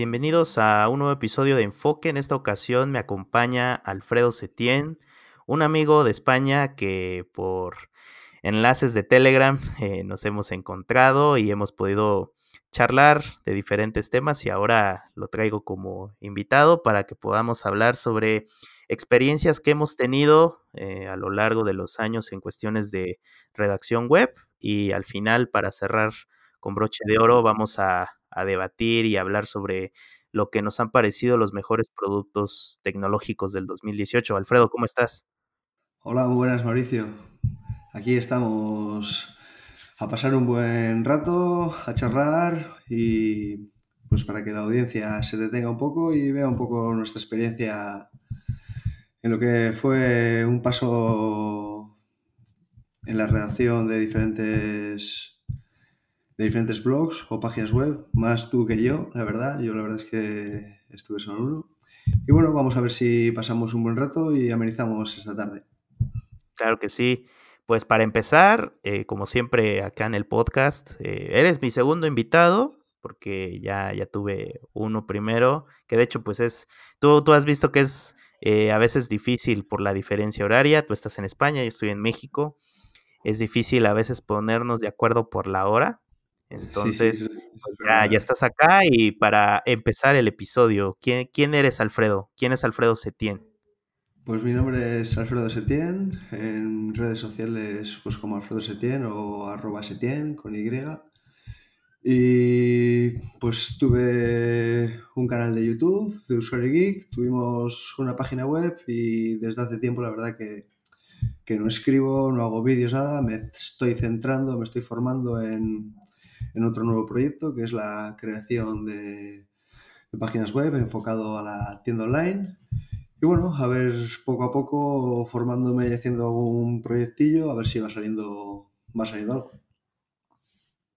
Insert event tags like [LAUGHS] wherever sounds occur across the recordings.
Bienvenidos a un nuevo episodio de Enfoque. En esta ocasión me acompaña Alfredo Setién, un amigo de España que por enlaces de Telegram [LAUGHS] eh, nos hemos encontrado y hemos podido charlar de diferentes temas y ahora lo traigo como invitado para que podamos hablar sobre experiencias que hemos tenido eh, a lo largo de los años en cuestiones de redacción web y al final para cerrar con broche de oro vamos a, a debatir y hablar sobre lo que nos han parecido los mejores productos tecnológicos del 2018. Alfredo, ¿cómo estás? Hola, muy buenas Mauricio. Aquí estamos a pasar un buen rato, a charlar y pues para que la audiencia se detenga un poco y vea un poco nuestra experiencia en lo que fue un paso en la redacción de diferentes de diferentes blogs o páginas web, más tú que yo, la verdad. Yo la verdad es que estuve solo uno. Y bueno, vamos a ver si pasamos un buen rato y amenizamos esta tarde. Claro que sí. Pues para empezar, eh, como siempre acá en el podcast, eh, eres mi segundo invitado, porque ya, ya tuve uno primero, que de hecho pues es, tú, tú has visto que es eh, a veces difícil por la diferencia horaria, tú estás en España, yo estoy en México, es difícil a veces ponernos de acuerdo por la hora, entonces Sí, sí, ya, ya estás acá y para empezar el episodio, ¿quién, quién eres Alfredo? ¿Quién es Alfredo Setién? Pues mi nombre es Alfredo Setién, en redes sociales pues como Alfredo Setién o arroba Setién con Y. Y pues tuve un canal de YouTube de Usuario Geek, tuvimos una página web y desde hace tiempo la verdad que, que no escribo, no hago vídeos, nada, me estoy centrando, me estoy formando en, en otro nuevo proyecto que es la creación de, páginas web enfocado a la tienda online. Y bueno, a ver poco a poco formándome y haciendo algún proyectillo, a ver si va saliendo, va saliendo algo.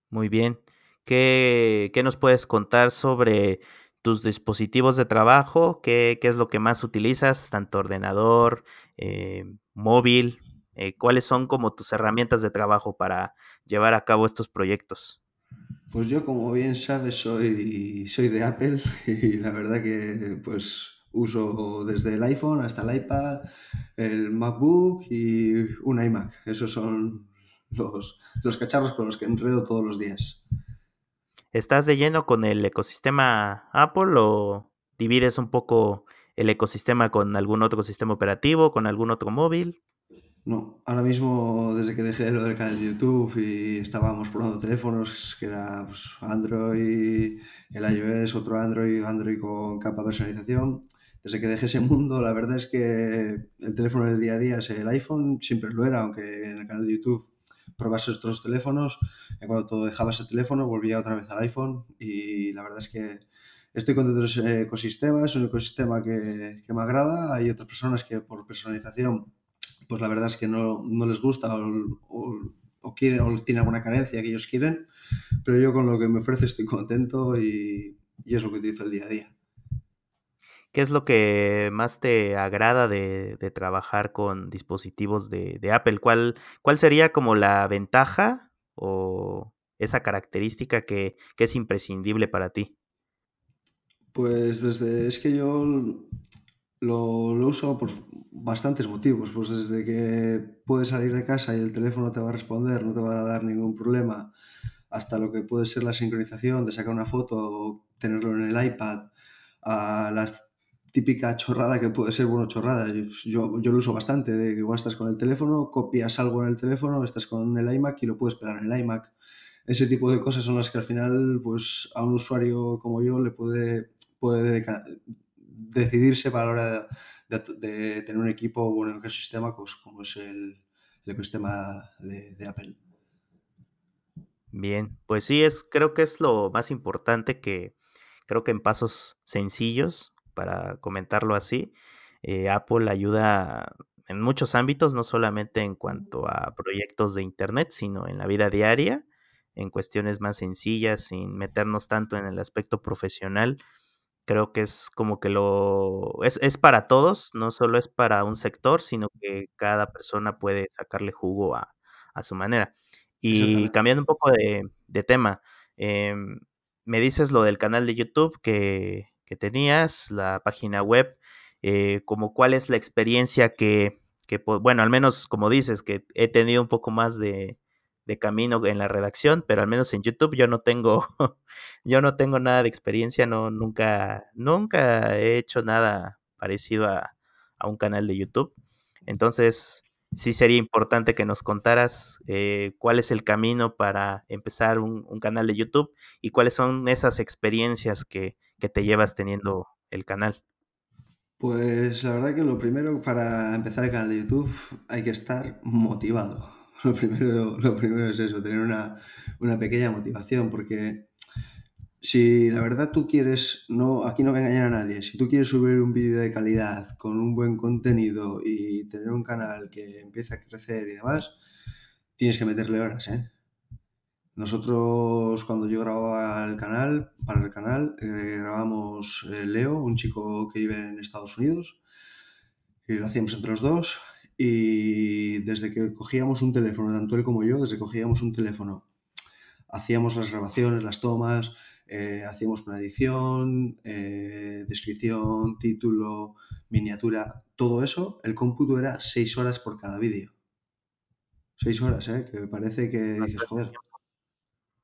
Muy bien. ¿Qué, qué nos puedes contar sobre tus dispositivos de trabajo? ¿Qué, qué es lo que más utilizas? Tanto ordenador, eh, móvil. eh, ¿cuáles son como tus herramientas de trabajo para llevar a cabo estos proyectos? Pues yo, como bien sabes, soy, soy de Apple [LAUGHS] y la verdad que pues uso desde el iPhone hasta el iPad, el MacBook y un iMac. Esos son los, los cacharros con los que enredo todos los días. ¿Estás de lleno con el ecosistema Apple o divides un poco el ecosistema con algún otro sistema operativo, con algún otro móvil? No, ahora mismo desde que dejé lo del canal de YouTube y estábamos probando teléfonos, que era pues, Android, el iOS, otro Android, Android con capa personalización, desde que dejé ese mundo, la verdad es que el teléfono del día a día es el iPhone, siempre lo era, aunque en el canal de YouTube probase otros teléfonos, en cuanto dejaba ese teléfono volvía otra vez al iPhone y la verdad es que estoy contento de ese ecosistema, es un ecosistema que, que me agrada, hay otras personas que por personalización pues la verdad es que no, no les gusta o, o, o, quieren, o tiene alguna carencia que ellos quieren, pero yo con lo que me ofrece estoy contento y, y es lo que utilizo el día a día. ¿Qué es lo que más te agrada de, de trabajar con dispositivos de, de Apple? ¿Cuál, ¿Cuál, sería como la ventaja o esa característica que, que es imprescindible para ti? Pues desde, es que yo lo, lo, uso por bastantes motivos. Pues desde que puedes salir de casa y el teléfono te va a responder, no te va a dar ningún problema, hasta lo que puede ser la sincronización de sacar una foto o tenerlo en el iPad, a la típica chorrada que puede ser, bueno, chorrada. Yo, yo lo uso bastante, de que igual estás con el teléfono, copias algo en el teléfono, estás con el iMac y lo puedes pegar en el iMac. Ese tipo de cosas son las que al final, pues a un usuario como yo le puede, puede decidirse para la hora de, tener un equipo o un ecosistema pues, como es el, ecosistema de, de, Apple. Bien, pues sí, es, creo que es lo más importante que creo que en pasos sencillos, para comentarlo así, eh, Apple ayuda en muchos ámbitos, no solamente en cuanto a proyectos de Internet, sino en la vida diaria, en cuestiones más sencillas, sin meternos tanto en el aspecto profesional creo que es como que lo es, es, para todos, no solo es para un sector, sino que cada persona puede sacarle jugo a, a su manera. Y cambiando un poco de, de tema, eh, me dices lo del canal de YouTube que, que tenías, la página web, eh, como cuál es la experiencia que, que, bueno, al menos como dices, que he tenido un poco más de, de camino en la redacción, pero al menos en YouTube yo no tengo, [LAUGHS] yo no tengo nada de experiencia, no, nunca, nunca he hecho nada parecido a, a un canal de YouTube. Entonces, sí sería importante que nos contaras eh, cuál es el camino para empezar un, un, canal de YouTube y cuáles son esas experiencias que, que te llevas teniendo el canal. Pues la verdad que lo primero para empezar el canal de YouTube hay que estar motivado. [LAUGHS] Lo primero, lo primero es eso, tener una, una pequeña motivación, porque si la verdad tú quieres, no, aquí no voy a engañar a nadie, si tú quieres subir un vídeo de calidad con un buen contenido y tener un canal que empiece a crecer y demás, tienes que meterle horas, ¿eh? Nosotros cuando yo grababa el canal, para el canal, eh, grabamos eh, Leo, un chico que vive en Estados Unidos, y lo hacíamos entre los dos, y desde que cogíamos un teléfono, tanto él como yo, desde que cogíamos un teléfono, hacíamos las grabaciones, las tomas, eh, hacíamos una edición, eh, descripción, título, miniatura, todo eso, el cómputo era 6 horas por cada vídeo. 6 horas, ¿eh? Que me parece que dices, joder.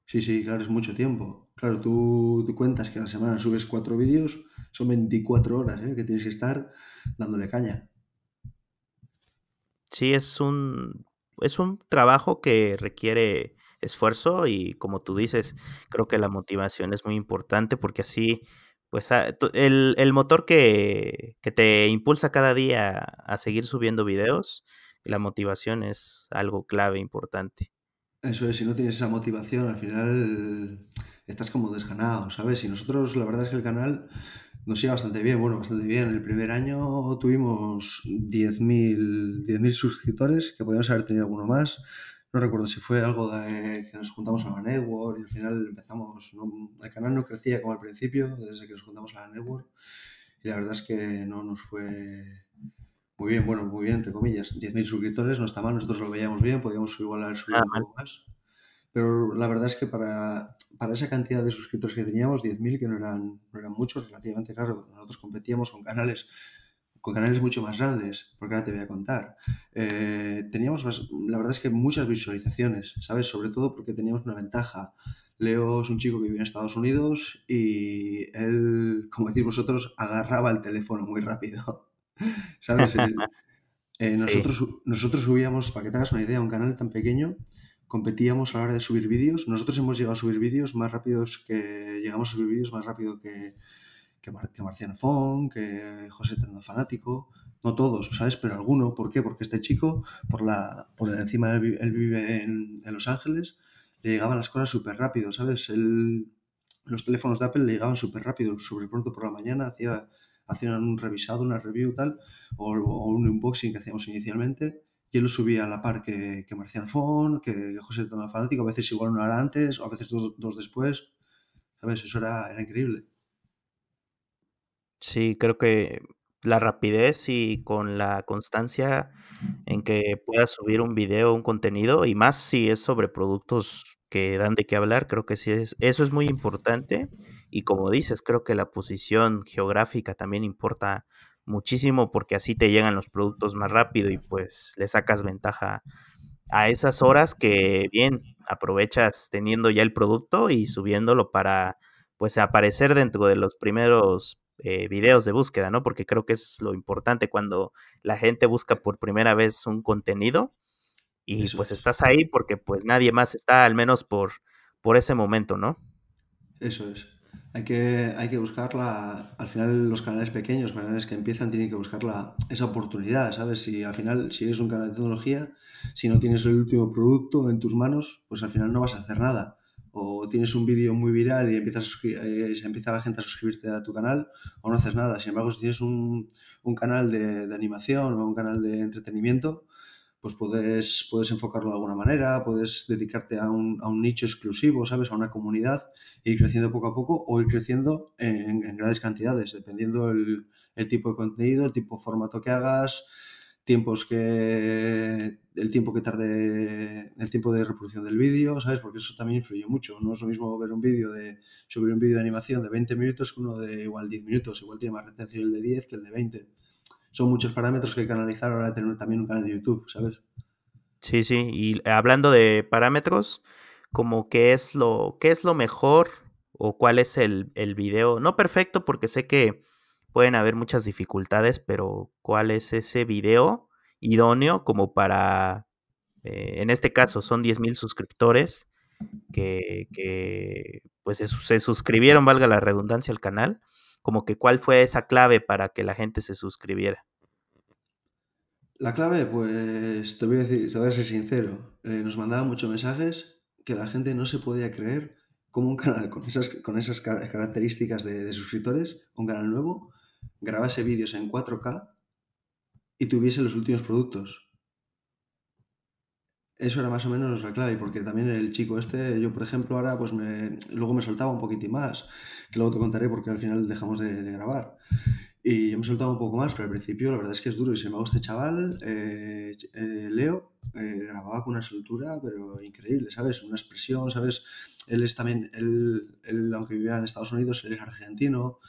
Sí, sí, claro, es mucho tiempo. Claro, tú, tú cuentas que a la semana subes 4 vídeos, son 24 horas, ¿eh? Que tienes que estar dándole caña. Sí, es un, es un trabajo que requiere esfuerzo y como tú dices, creo que la motivación es muy importante porque así, pues ah, el, el motor que, que, te impulsa cada día a seguir subiendo videos, la motivación es algo clave, importante. Eso es, si no tienes esa motivación, al final estás como desganado, ¿sabes? Y nosotros, la verdad es que el canal nos iba bastante bien, bueno, bastante bien. El primer año tuvimos 10.000 10 suscriptores, que podíamos haber tenido alguno más. No recuerdo si fue algo de que nos juntamos a la network y al final empezamos. No, el canal no crecía como al principio, desde que nos juntamos a la network. Y la verdad es que no nos fue muy bien, bueno, muy bien, entre comillas. 10.000 suscriptores no está mal, nosotros lo veíamos bien, podíamos igual haber subido un poco más. Pero la verdad es que para, para esa cantidad de suscriptores que teníamos, 10.000, que no eran, no eran muchos, relativamente claro, nosotros competíamos con canales con canales mucho más grandes, porque ahora te voy a contar. Eh, teníamos, la verdad es que muchas visualizaciones, ¿sabes? Sobre todo porque teníamos una ventaja. Leo es un chico que vive en Estados Unidos y él, como decís vosotros, agarraba el teléfono muy rápido. [LAUGHS] ¿Sabes? Eh, nosotros, sí. nosotros subíamos, para que te hagas una idea, un canal tan pequeño, competíamos a la hora de subir vídeos. Nosotros hemos llegado a subir vídeos más rápidos que. Llegamos a subir vídeos más rápido que, que, Mar, Marciano Fon, que José Tendo Fanático. No todos, ¿sabes? Pero alguno. ¿Por qué? Porque este chico, por la por encima, él, vive en, en, Los Ángeles, le llegaban las cosas súper rápido, ¿sabes? Él, los teléfonos de Apple le llegaban súper rápido, súper pronto por la mañana, hacía hacían un revisado, una review tal, o, un unboxing que hacíamos inicialmente, y él lo subía a la par que, que Marcian Fon, que, que José Tona Fanático, a veces igual una hora antes, o a veces dos, dos después, ¿sabes? Eso era, era increíble. Sí, creo que la rapidez y con la constancia en que puedas subir un video, un contenido, y más si es sobre productos que dan de qué hablar, creo que sí es, eso es muy importante. Y como dices, creo que la posición geográfica también importa muchísimo porque así te llegan los productos más rápido y pues le sacas ventaja a esas horas que bien aprovechas teniendo ya el producto y subiéndolo para pues aparecer dentro de los primeros eh, videos de búsqueda, ¿no? Porque creo que es lo importante cuando la gente busca por primera vez un contenido y Eso pues es. estás ahí porque pues nadie más está, al menos por, por ese momento, ¿no? Eso es. Hay que, hay que buscarla, al final los canales pequeños, canales que empiezan, tienen que buscar la, esa oportunidad, ¿sabes? Si al final, si eres un canal de tecnología, si no tienes el último producto en tus manos, pues al final no vas a hacer nada. O tienes un vídeo muy viral y empiezas a eh, empieza la gente a suscribirte a tu canal, o no haces nada. Sin embargo, si tienes un, un canal de animación o un canal de entretenimiento, pues puedes, puedes enfocarlo de alguna manera, puedes dedicarte a un, a un, nicho exclusivo, ¿sabes? A una comunidad, ir creciendo poco a poco o ir creciendo en, en grandes cantidades, dependiendo el, el, tipo de contenido, el tipo de formato que hagas, tiempos que el tiempo que tarde el tiempo de reproducción del vídeo, ¿sabes? Porque eso también influye mucho. No es lo mismo ver un vídeo de subir un vídeo de animación de 20 minutos que uno de igual 10 minutos. Igual tiene más retención el de 10 que el de 20. Son muchos parámetros que hay que analizar ahora tener también un canal de YouTube, ¿sabes? Sí, sí. Y hablando de parámetros, como qué es lo, qué es lo mejor o cuál es el, el video, no perfecto porque sé que pueden haber muchas dificultades, pero cuál es ese video idóneo como para, eh, en este caso son 10 mil suscriptores que, que pues se, se, suscribieron, valga la redundancia, al canal, como que cuál fue esa clave para que la gente se suscribiera. La clave, pues te voy a decir, te voy a ser sincero, eh, nos mandaban muchos mensajes que la gente no se podía creer como un canal con esas, con esas características de, de suscriptores, un canal nuevo, grabase vídeos en 4K y tuviese los últimos productos. Eso era más o menos la clave, porque también el chico este, yo por ejemplo ahora pues me, luego me soltaba un poquitín más, que luego te contaré porque al final dejamos de, de grabar. Y yo me he soltado un poco más, pero al principio la verdad es que es duro. Y sin embargo, este chaval, eh, eh, Leo, eh, grababa con una soltura, pero increíble, ¿sabes? Una expresión, ¿sabes? Él es también, él, él, aunque vivía en Estados Unidos, él es argentino.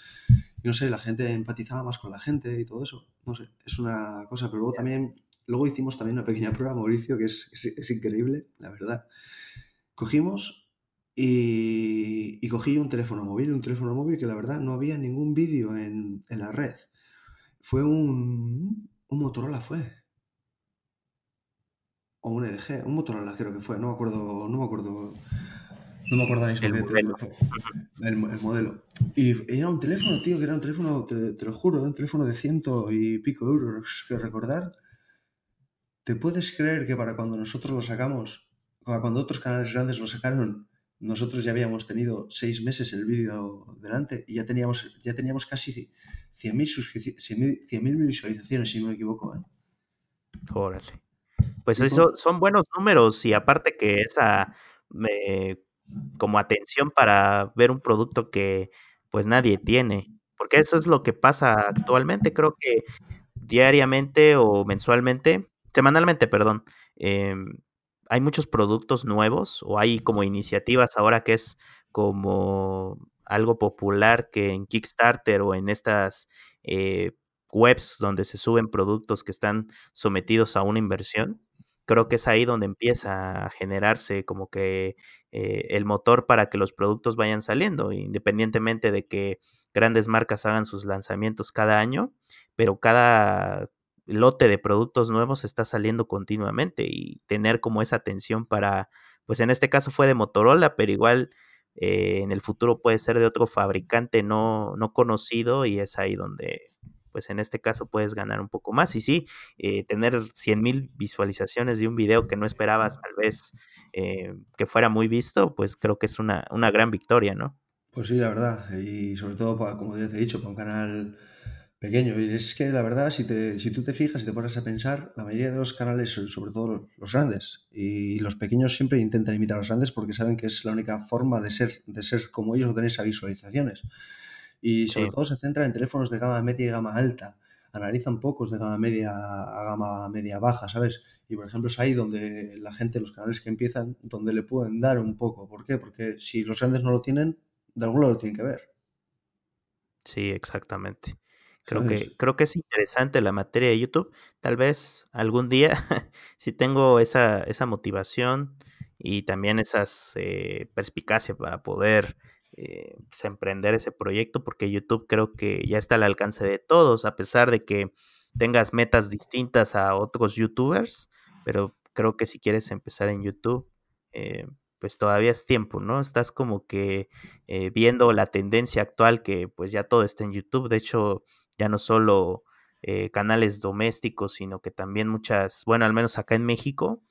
Y no sé, la gente empatizaba más con la gente y todo eso. No sé, es una cosa. Pero luego también, luego hicimos también una pequeña prueba, Mauricio, que es, es, es increíble, la verdad. Cogimos y, y, cogí un teléfono móvil, un teléfono móvil que la verdad no había ningún vídeo en, en, la red. Fue un, un Motorola, fue. O un LG, un Motorola creo que fue, no me acuerdo, no me acuerdo. No me acuerdo el modelo. El, el, modelo. Y era un teléfono, tío, que era un teléfono, te, te lo juro, un teléfono de ciento y pico euros que recordar. ¿Te puedes creer que para cuando nosotros lo sacamos, para cuando otros canales grandes lo sacaron, nosotros ya habíamos tenido seis meses el vídeo delante y ya teníamos, ya teníamos casi 100.000 100 visualizaciones, si no me equivoco. ¿eh? Órale. Pues eso son buenos números y aparte que esa eh, como atención para ver un producto que pues nadie tiene, porque eso es lo que pasa actualmente, creo que diariamente o mensualmente, semanalmente, perdón, eh, hay muchos productos nuevos o hay como iniciativas ahora que es como algo popular que en Kickstarter o en estas eh, webs donde se suben productos que están sometidos a una inversión. Creo que es ahí donde empieza a generarse como que eh, el motor para que los productos vayan saliendo, independientemente de que grandes marcas hagan sus lanzamientos cada año, pero cada lote de productos nuevos está saliendo continuamente y tener como esa atención para, pues en este caso fue de Motorola, pero igual eh, en el futuro puede ser de otro fabricante no, no conocido y es ahí donde, pues en este caso puedes ganar un poco más. Y sí, eh, tener 100 mil visualizaciones de un video que no esperabas tal vez eh, que fuera muy visto, pues creo que es una, una gran victoria, ¿no? Pues sí, la verdad. Y sobre todo, para, como ya te he dicho, para un canal pequeño. Y es que la verdad, si, te, si tú te fijas y te pones a pensar, la mayoría de los canales, sobre todo los grandes, y los pequeños siempre intentan imitar a los grandes porque saben que es la única forma de ser, de ser como ellos o tener esas visualizaciones. Y sobre sí. todo se centra en teléfonos de gama media y gama alta. Analizan pocos de gama media a gama media baja, ¿sabes? Y por ejemplo es ahí donde la gente, los canales que empiezan, donde le pueden dar un poco. ¿Por qué? Porque si los grandes no lo tienen, de algún lado lo tienen que ver. Sí, exactamente. Creo que, creo que es interesante la materia de YouTube. Tal vez algún día, [LAUGHS] si tengo esa, esa motivación y también esas eh, perspicacia para poder eh, pues, emprender ese proyecto, porque YouTube creo que ya está al alcance de todos, a pesar de que tengas metas distintas a otros YouTubers, pero creo que si quieres empezar en YouTube, eh, pues todavía es tiempo, ¿no? Estás como que viendo la tendencia actual que pues ya todo está en YouTube. De hecho, ya no solo eh, canales domésticos, sino que también muchas, bueno, al menos acá en México,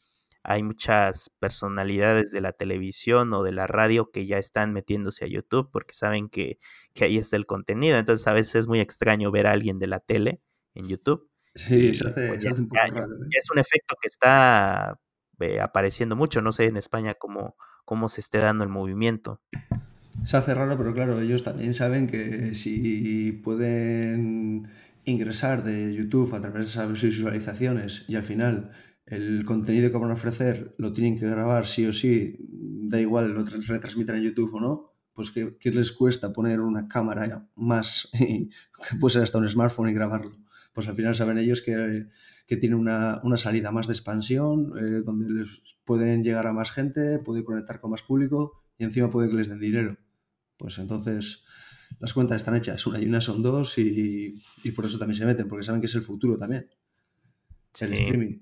hay muchas personalidades de la televisión o de la radio que ya están metiéndose a YouTube porque saben que, que ahí está el contenido. Entonces a veces es muy extraño ver a alguien de la tele en YouTube. Sí, se hace, pues ya, se hace un poco ya, raro. ¿eh? es un efecto que está eh, apareciendo mucho. No sé en España cómo, cómo se esté dando el movimiento. Se hace raro, pero claro, ellos también saben que si pueden ingresar de YouTube a través de esas visualizaciones y al final el contenido que van a ofrecer lo tienen que grabar sí o sí, da igual lo retransmitan en YouTube o no, pues ¿qué, qué les cuesta poner una cámara más, [LAUGHS] que puede hasta un smartphone y grabarlo? Pues al final saben ellos que, que tiene una, una, salida más de expansión, eh, donde les pueden llegar a más gente, puede conectar con más público y encima puede que les den dinero. Pues entonces las cuentas están hechas, una y una son dos y, y por eso también se meten, porque saben que es el futuro también, Sí. el streaming.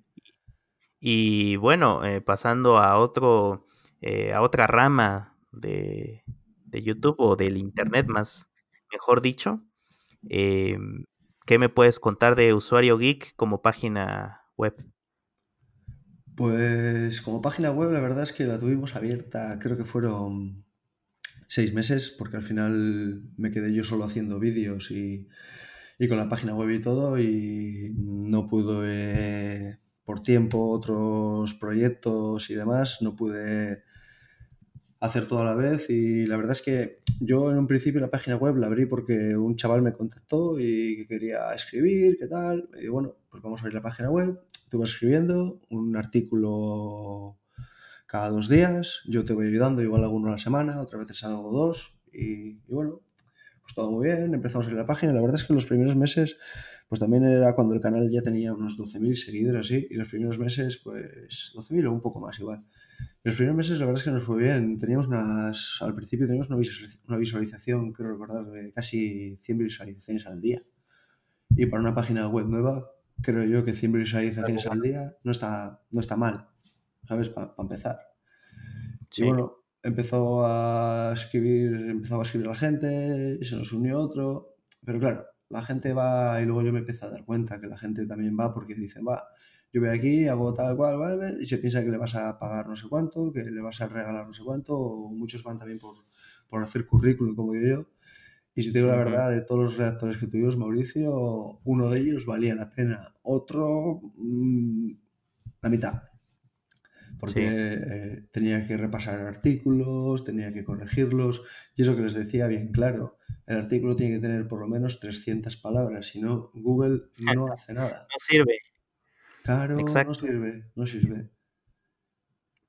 Y bueno, eh, pasando a otro, eh, a otra rama de, de, YouTube o del Internet más, mejor dicho, eh, ¿qué me puedes contar de Usuario Geek como página web? Pues como página web la verdad es que la tuvimos abierta, creo que fueron seis meses, porque al final me quedé yo solo haciendo vídeos y, y con la página web y todo y no pude por tiempo otros proyectos y demás, no pude hacer todo a la vez. Y la verdad es que yo en un principio la página web la abrí porque un chaval me contactó y que quería escribir, qué tal, y bueno, pues vamos a abrir la página web, tú vas escribiendo un artículo cada dos días, yo te voy ayudando, igual alguno a la semana, otras veces hago dos y, y bueno, pues todo muy bien, empezamos abrir la página, la verdad es que los primeros meses pues también era cuando el canal ya tenía unos 12.000 seguidores así, y los primeros meses pues 12.000 o un poco más igual. Los primeros meses la verdad es que nos fue bien. Teníamos unas, al principio teníamos una, visualización, una visualización creo recordar, de casi 100 visualizaciones al día. Y para una página web nueva, creo yo que 100 visualizaciones al día no está, no está mal, ¿sabes? Para pa empezar. Sí. Y bueno, empezó a escribir, empezó a escribir la gente, y se nos unió otro, pero claro, la gente va y luego yo me empecé a dar cuenta que la gente también va porque dicen, va, yo voy aquí, hago tal cual, ¿vale? y se piensa que le vas a pagar no sé cuánto, que le vas a regalar no sé cuánto, o muchos van también por, por hacer currículum, como digo yo. Y si te digo la verdad, de todos los redactores que tuvimos, Mauricio, uno de ellos valía la pena, otro mmm, la mitad. Porque sí. eh, tenía que repasar artículos, tenía que corregirlos, y eso que les decía bien claro, el artículo tiene que tener por lo menos 300 palabras, si no, Google no hace nada. No sirve. Claro, Exacto. no sirve, no sirve.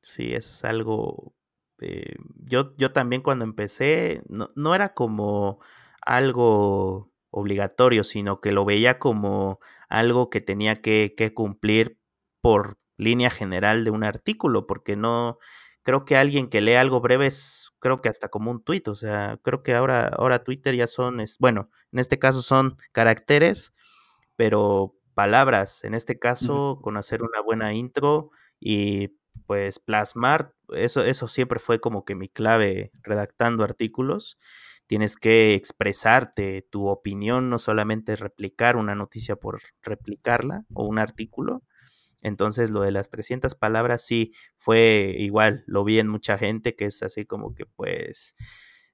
Sí, es algo. Eh, yo, yo también cuando empecé, no, no, era como algo obligatorio, sino que lo veía como algo que tenía que, que cumplir por línea general de un artículo, porque no creo que alguien que lee algo breve es, creo que hasta como un tweet, o sea, creo que ahora, ahora Twitter ya son, es, bueno, en este caso son caracteres, pero palabras, en este caso, uh -huh. con hacer una buena intro y pues plasmar, eso, eso siempre fue como que mi clave redactando artículos. Tienes que expresarte tu opinión, no solamente replicar una noticia por replicarla o un artículo. Entonces lo de las 300 palabras sí fue igual, lo vi en mucha gente que es así como que pues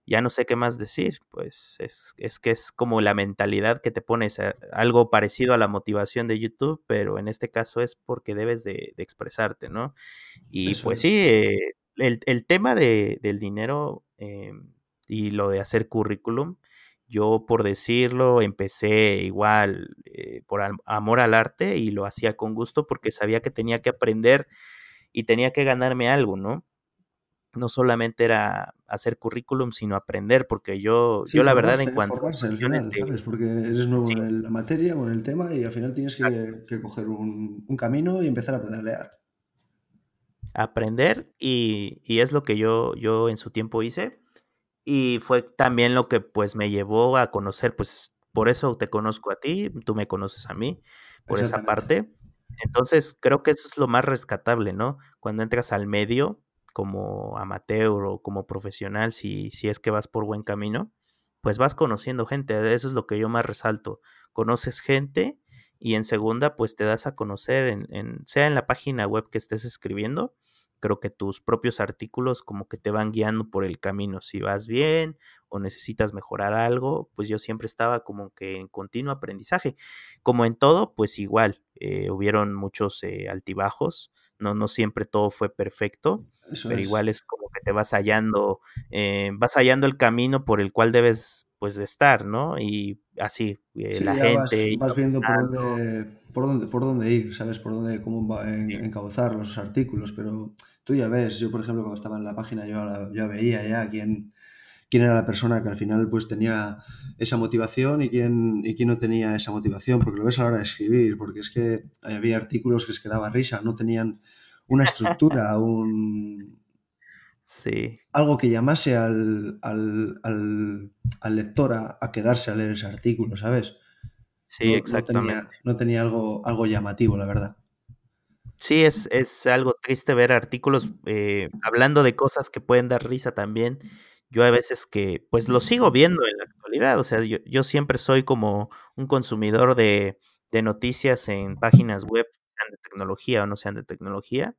ya no sé qué más decir, pues es, es que es como la mentalidad que te pones, a, algo parecido a la motivación de YouTube, pero en este caso es porque debes de, de expresarte, ¿no? Y Eso pues es. sí, eh, el, el, tema de, del dinero eh, y lo de hacer currículum, yo por decirlo, empecé igual eh, por amor al arte y lo hacía con gusto porque sabía que tenía que aprender y tenía que ganarme algo, ¿no? no solamente era hacer currículum, sino aprender, porque yo, sí, yo la verdad en cuanto formarse al final, de, ¿sabes? Porque eres nuevo sí. en la materia o en el tema y al final tienes que, que coger un, un, camino y empezar a pedalear. Aprender y, y, es lo que yo, yo en su tiempo hice y fue también lo que pues me llevó a conocer, pues por eso te conozco a ti, tú me conoces a mí, por esa parte. Entonces creo que eso es lo más rescatable, ¿no? Cuando entras al medio, como amateur o como profesional, si, si es que vas por buen camino, pues vas conociendo gente. Eso es lo que yo más resalto. Conoces gente y en segunda, pues te das a conocer, en, en, sea en la página web que estés escribiendo, creo que tus propios artículos como que te van guiando por el camino. Si vas bien o necesitas mejorar algo, pues yo siempre estaba como que en continuo aprendizaje. Como en todo, pues igual, eh, hubieron muchos eh, altibajos, no, no siempre todo fue perfecto, Eso pero es. igual es como que te vas hallando, eh, vas hallando el camino por el cual debes pues de estar, ¿no? Y así, eh, Sí, la vas, gente vas viendo por dónde, por dónde, por dónde ir, ¿sabes? Por dónde, cómo va en, Sí, encauzar los artículos, pero tú ya ves, yo por ejemplo cuando estaba en la página yo la- ya veía ya quién, quién era la persona que al final pues tenía esa motivación y quién, y quién no tenía esa motivación, porque lo ves a la hora de escribir, porque es que había artículos que es que daba risa, no tenían una estructura, [LAUGHS] un, sí, algo que llamase al, al, al, al lector a, a quedarse a leer ese artículo, ¿sabes? sí, No, no tenía, exactamente. no tenía algo, algo llamativo, la verdad. Sí, es, es algo triste ver artículos eh, hablando de cosas que pueden dar risa también. Yo a veces que, pues lo sigo viendo en la actualidad, o sea, yo, yo siempre soy como un consumidor de, de noticias en páginas web, sean de tecnología o no sean de tecnología,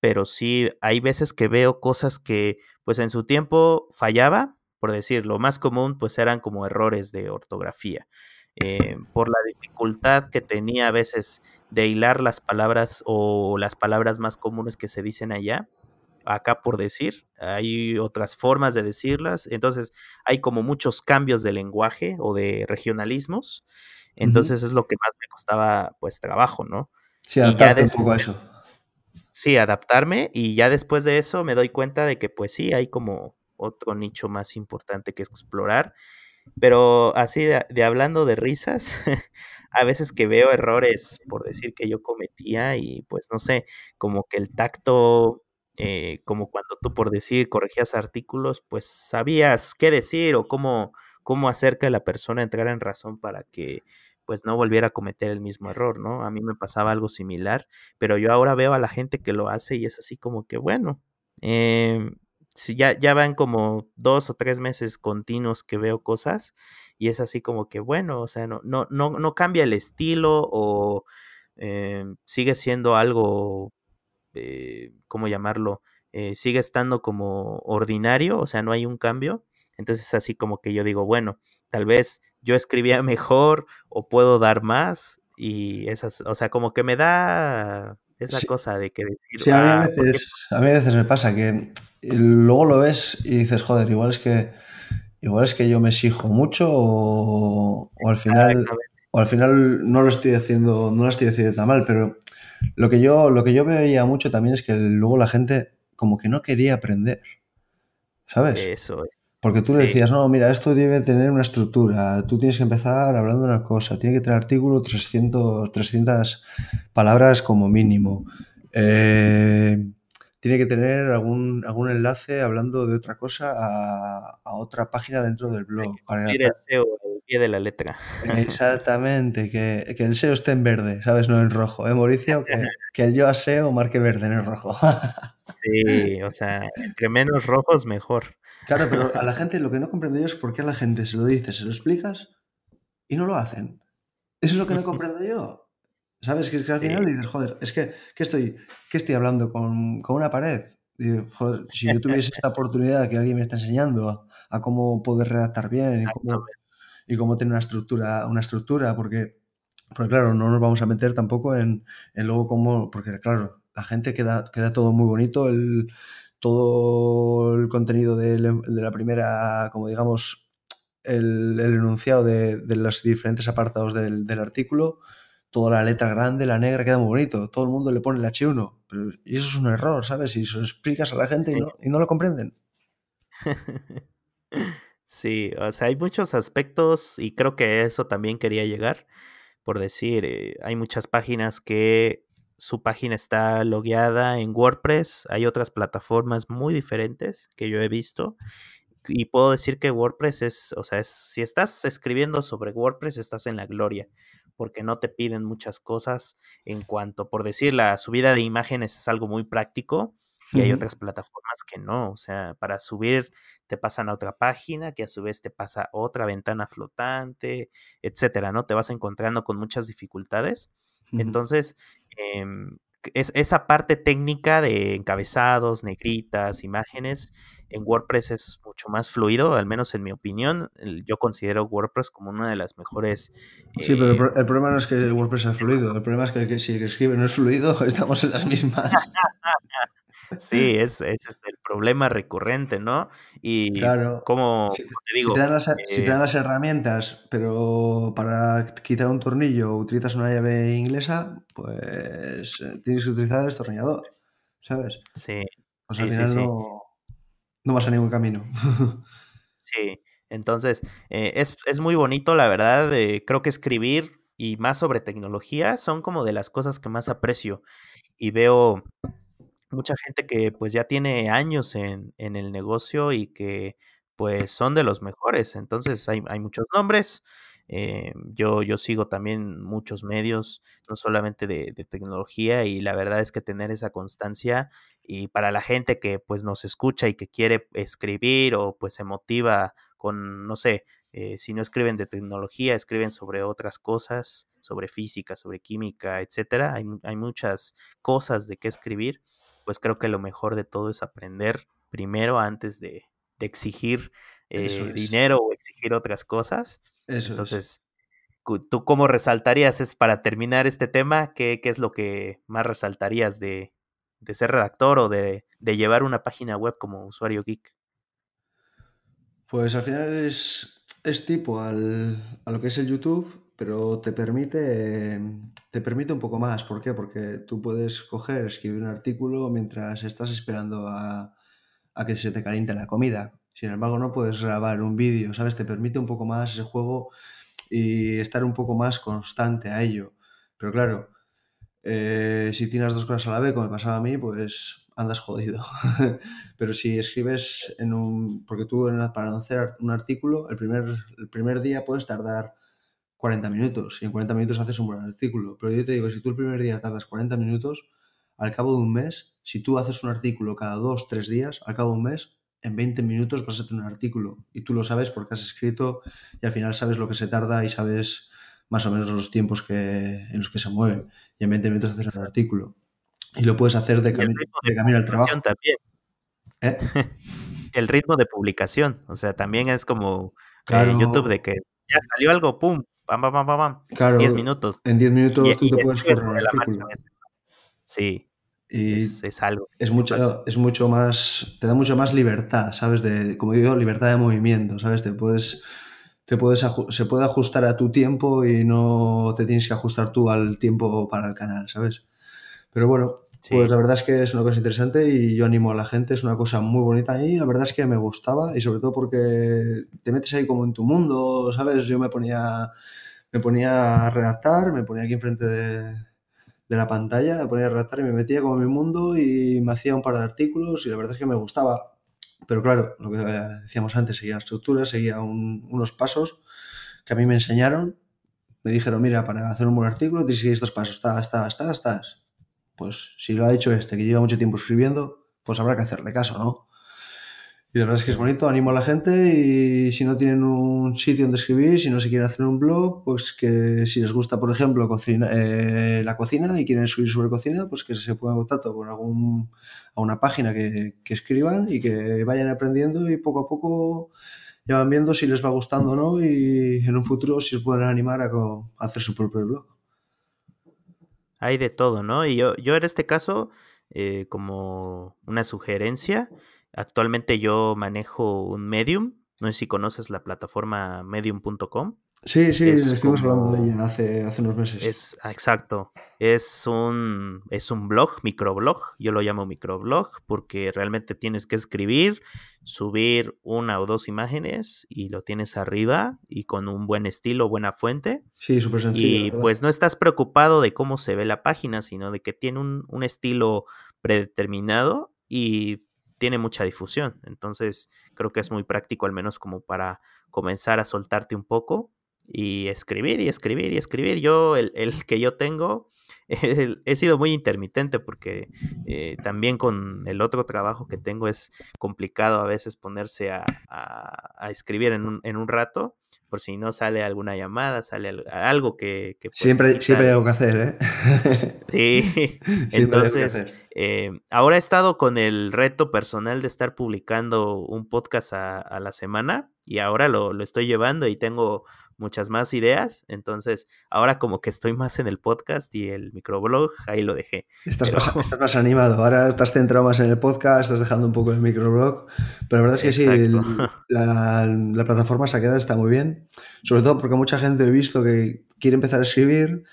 pero sí hay veces que veo cosas que, pues en su tiempo fallaba, por decir, lo más común, pues eran como errores de ortografía. Eh, por la dificultad que tenía a veces de hilar las palabras o las palabras más comunes que se dicen allá, acá por decir, hay otras formas de decirlas, entonces hay como muchos cambios de lenguaje o de regionalismos, entonces es lo que más me costaba pues trabajo, ¿no? Sí, adaptarte un después poco a eso. Sí, adaptarme y ya después de eso me doy cuenta de que pues sí, hay como otro nicho más importante que explorar, pero así de, de hablando de risas, [LAUGHS] a veces que veo errores por decir que yo cometía y pues no sé, como que el tacto, eh, como cuando tú por decir corregías artículos, pues sabías qué decir o cómo, cómo hacer que la persona entrara en razón para que pues no volviera a cometer el mismo error, ¿no? A mí me pasaba algo similar, pero yo ahora veo a la gente que lo hace y es así como que, bueno, eh, si ya, ya van como dos o tres meses continuos que veo cosas y es así como que, bueno, o sea, no, no, no, no cambia el estilo o eh, sigue siendo algo, eh, ¿cómo llamarlo? Eh, sigue estando como ordinario, o sea, no hay un cambio. Entonces, así como que yo digo, bueno, tal vez yo escribía [LAUGHS] mejor o puedo dar más y esas, o sea, como que me da esa Sí, cosa de que decir, sí, a mí a ah, veces, a mí a veces me pasa que luego lo ves y dices, joder, igual es que, igual es que yo me exijo mucho o, o al final, o al final no lo estoy haciendo, no lo estoy haciendo tan mal, pero lo que yo, lo que yo veía mucho también es que luego la gente como que no quería aprender, ¿sabes? eso es. Porque tú le decías, no, mira, esto debe tener una estructura, tú tienes que empezar hablando de una cosa, tiene que tener artículo 300, 300 palabras como mínimo, eh, tiene que tener algún, algún enlace hablando de otra cosa a, a otra página dentro del blog. que Para el SEO al pie de la letra. Exactamente, que, que el SEO esté en verde, ¿sabes? No en rojo, ¿eh, Mauricio? Que, que el yo a SEO marque verde, no en rojo. Sí, o sea, entre menos rojos, mejor. Claro, pero a la gente lo que no comprendo yo es por qué a la gente se lo dices, se lo explicas y no lo hacen. Eso es lo que no comprendo yo. ¿Sabes? Que es que al final Sí, dices, joder, es que, ¿qué estoy, estoy hablando con, con una pared? Joder, si yo tuviese esta [LAUGHS] oportunidad que alguien me está enseñando a, a cómo poder redactar bien y cómo, exactamente. y cómo tener una estructura, una estructura, porque, porque claro, no nos vamos a meter tampoco en, en luego cómo, porque claro, la gente queda, queda todo muy bonito, el, todo el contenido de, de la primera, como digamos, el, el enunciado de, de, los diferentes apartados del, del, artículo, toda la letra grande, la negra, queda muy bonito. Todo el mundo le pone el H1. Pero, y eso es un error, ¿sabes? Y se lo explicas a la gente y no, y no lo comprenden. [LAUGHS] Sí, o sea, hay muchos aspectos y creo que eso también quería llegar, por decir, eh, hay muchas páginas que su página está logueada en WordPress, hay otras plataformas muy diferentes que yo he visto y puedo decir que WordPress es, o sea, es, si estás escribiendo sobre WordPress, estás en la gloria, porque no te piden muchas cosas en cuanto, por decir, la subida de imágenes es algo muy práctico y hay otras plataformas que no, o sea, para subir te pasan a otra página, que a su vez te pasa otra ventana flotante, etcétera, ¿no? Te vas encontrando con muchas dificultades. Entonces, eh, es, esa parte técnica de encabezados, negritas, imágenes, en WordPress es mucho más fluido, al menos en mi opinión. Yo considero WordPress como una de las mejores. Sí, pero el, Eh, el, problema no es que WordPress sea fluido, el problema es que, que si el que escribe no es fluido, [LAUGHS] estamos en las mismas. [LAUGHS] Sí, [LAUGHS] es ese es el problema recurrente, ¿no? Y Claro, como si te si te digo, dan las si te eh dan las herramientas, pero para quitar un tornillo utilizas una llave inglesa, pues, eh, tienes que utilizar el destornillador, ¿sabes? Sí, Pues al sí, sí, final sí. no no vas a ningún camino. [LAUGHS] Sí, entonces, eh, es es muy bonito, la verdad, eh, creo que escribir, y más sobre tecnología, son como de las cosas que más aprecio, y veo mucha gente que, pues, ya tiene años en en el negocio y que, pues, son de los mejores. Entonces, hay hay muchos nombres, eh, yo yo sigo también muchos medios, no solamente de tecnología, y la verdad es que tener esa constancia, y para la gente que, pues, nos escucha y que quiere escribir o, pues, se motiva con, no sé, eh, si no escriben de tecnología, escriben sobre otras cosas, sobre física, sobre química, etcétera. Hay hay muchas cosas de qué escribir, pues, creo que lo mejor de todo es aprender primero antes de de exigir, eh, es. dinero o exigir otras cosas. Eso es. Entonces, ¿tú cómo resaltarías es para terminar este tema? ¿Qué qué es lo que más resaltarías de de ser redactor o de de llevar una página web como usuario geek? Pues al final es es tipo al a lo que es el YouTube, pero te permite te permite un poco más, ¿por qué? Porque tú puedes coger, escribir un artículo mientras estás esperando a que se te caliente la comida. Sin embargo, no puedes grabar un vídeo, ¿sabes? Te permite un poco más ese juego y estar un poco más constante a ello. Pero claro, eh, si tienes dos cosas a la vez, como me pasaba a mí, pues andas jodido. [LAUGHS] Pero si escribes en un... Porque tú en para hacer un artículo, el primer, el primer día puedes tardar 40 minutos y en 40 minutos haces un buen artículo. Pero yo te digo, si tú el primer día tardas 40 minutos, al cabo de un mes, si tú haces un artículo cada dos, tres días, al cabo de un mes, en 20 minutos vas a tener un artículo. Y tú lo sabes porque has escrito y al final sabes lo que se tarda y sabes más o menos los tiempos que, en los que se mueve. Y en 20 minutos haces un artículo. Y lo puedes hacer de, cami de de camino al trabajo. también. ¿Eh? [LAUGHS] El ritmo de publicación, o sea, también es como, eh, YouTube de Claro, que ya salió algo, pum, pam, pam, pam, pam, pam, 10 claro, minutos, en 10 y minutos tú y te puedes correr un artículo. Sí, es Y es algo es me pasa. mucho es mucho más te da mucha más libertad, ¿sabes? De, como digo, libertad de movimiento, ¿sabes? Te puedes te puedes se puede ajustar a tu tiempo y no te tienes que ajustar tú al tiempo para el canal, ¿sabes? Pero bueno, pues la verdad es que es una cosa interesante y yo animo a la gente, es una cosa muy bonita y la verdad es que me gustaba y sobre todo porque te metes ahí como en tu mundo, ¿sabes? Yo me ponía me ponía a redactar, me ponía aquí enfrente de de la pantalla, me ponía a redactar y me metía como en mi mundo y me hacía un par de artículos y la verdad es que me gustaba. Pero claro, lo que decíamos antes, seguía una estructura, seguía un- unos pasos que a mí me enseñaron. Me dijeron, mira, para hacer un buen artículo tienes que seguir estos pasos, estás, estás, estás, estás. Pues si lo ha dicho este, que lleva mucho tiempo escribiendo, pues habrá que hacerle caso, ¿no? Y la verdad es que es bonito, animo a la gente y si no tienen un sitio donde escribir, si no se quieren hacer un blog, pues que si les gusta, por ejemplo, cocina, eh, la cocina y quieren escribir sobre cocina, pues que se pongan en contacto con algún, a una página que, escriban y que vayan aprendiendo y poco a poco ya van viendo si les va gustando o no y en un futuro si pueden animar a hacer su propio blog. Hay de todo, ¿no? Y yo yo en este caso, eh, como una sugerencia, actualmente yo manejo un Medium, no sé si conoces la plataforma medium.com, Sí, sí, es estuvimos hablando de ella hace, hace unos meses. Es ah, exacto. Es un es un blog, microblog, yo lo llamo microblog, porque realmente tienes que escribir, subir una o 2 imágenes y lo tienes arriba y con un buen estilo, buena fuente, Sí, súper sencillo, y verdad. pues no estás preocupado de cómo se ve la página, sino de que tiene un un estilo predeterminado y tiene mucha difusión. Entonces, creo que es muy práctico, al menos como para comenzar a soltarte un poco y escribir, y escribir, y escribir. Yo, el el [LAUGHS] que yo tengo, el he sido muy intermitente porque, eh, también con el otro trabajo que tengo es complicado a veces ponerse a a a escribir en un en un rato, por si no sale alguna llamada, sale al algo que pues, Siempre, siempre hay algo que hacer, ¿eh? Sí, entonces, em, ahora he estado con el reto personal de estar publicando un podcast a a la semana, y ahora lo lo estoy llevando y tengo muchas más ideas. Entonces, ahora como que estoy más en el podcast y el microblog, ahí lo dejé. Estás, más, [LAUGHS] estás más, animado, ahora estás centrado más en el podcast, estás dejando un poco el microblog, pero la verdad es que sí, el, [LAUGHS] la, la, plataforma Saqueda está muy bien, sobre todo porque mucha gente he visto que quiere empezar a escribir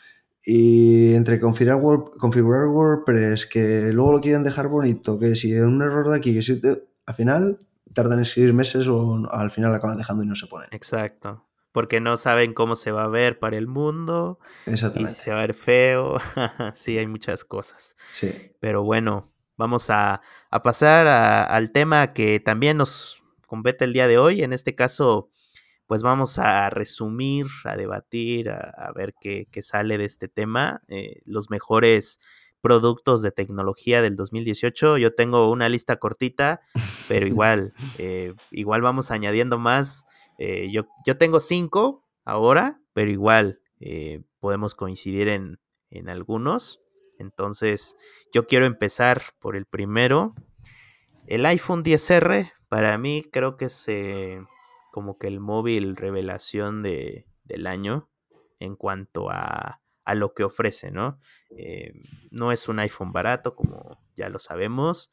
y entre configurar, Word, configurar WordPress, que luego lo quieren dejar bonito, que si hay un error de aquí, que si te, al final tardan en escribir meses o al final acaban dejando y no se ponen. Exacto. Porque no saben cómo se va a ver para el mundo. Exactamente. Y se va a ver feo. [LAUGHS] sí, hay muchas cosas. Sí. Pero bueno, vamos a, a pasar a, al tema que también nos compete el día de hoy. En este caso, pues vamos a resumir, a debatir, a, a ver qué, qué, sale de este tema. Eh, los mejores productos de tecnología del 2018. Yo tengo una lista cortita, pero [LAUGHS] igual, eh, igual vamos añadiendo más. Eh, yo, yo, tengo cinco ahora, pero igual eh, podemos coincidir en, en, algunos. Entonces, yo quiero empezar por el primero. El iPhone 10R, para mí creo que es eh, como que el móvil revelación de, del año en cuanto a a lo que ofrece, ¿no? No es un iPhone barato, como ya lo sabemos,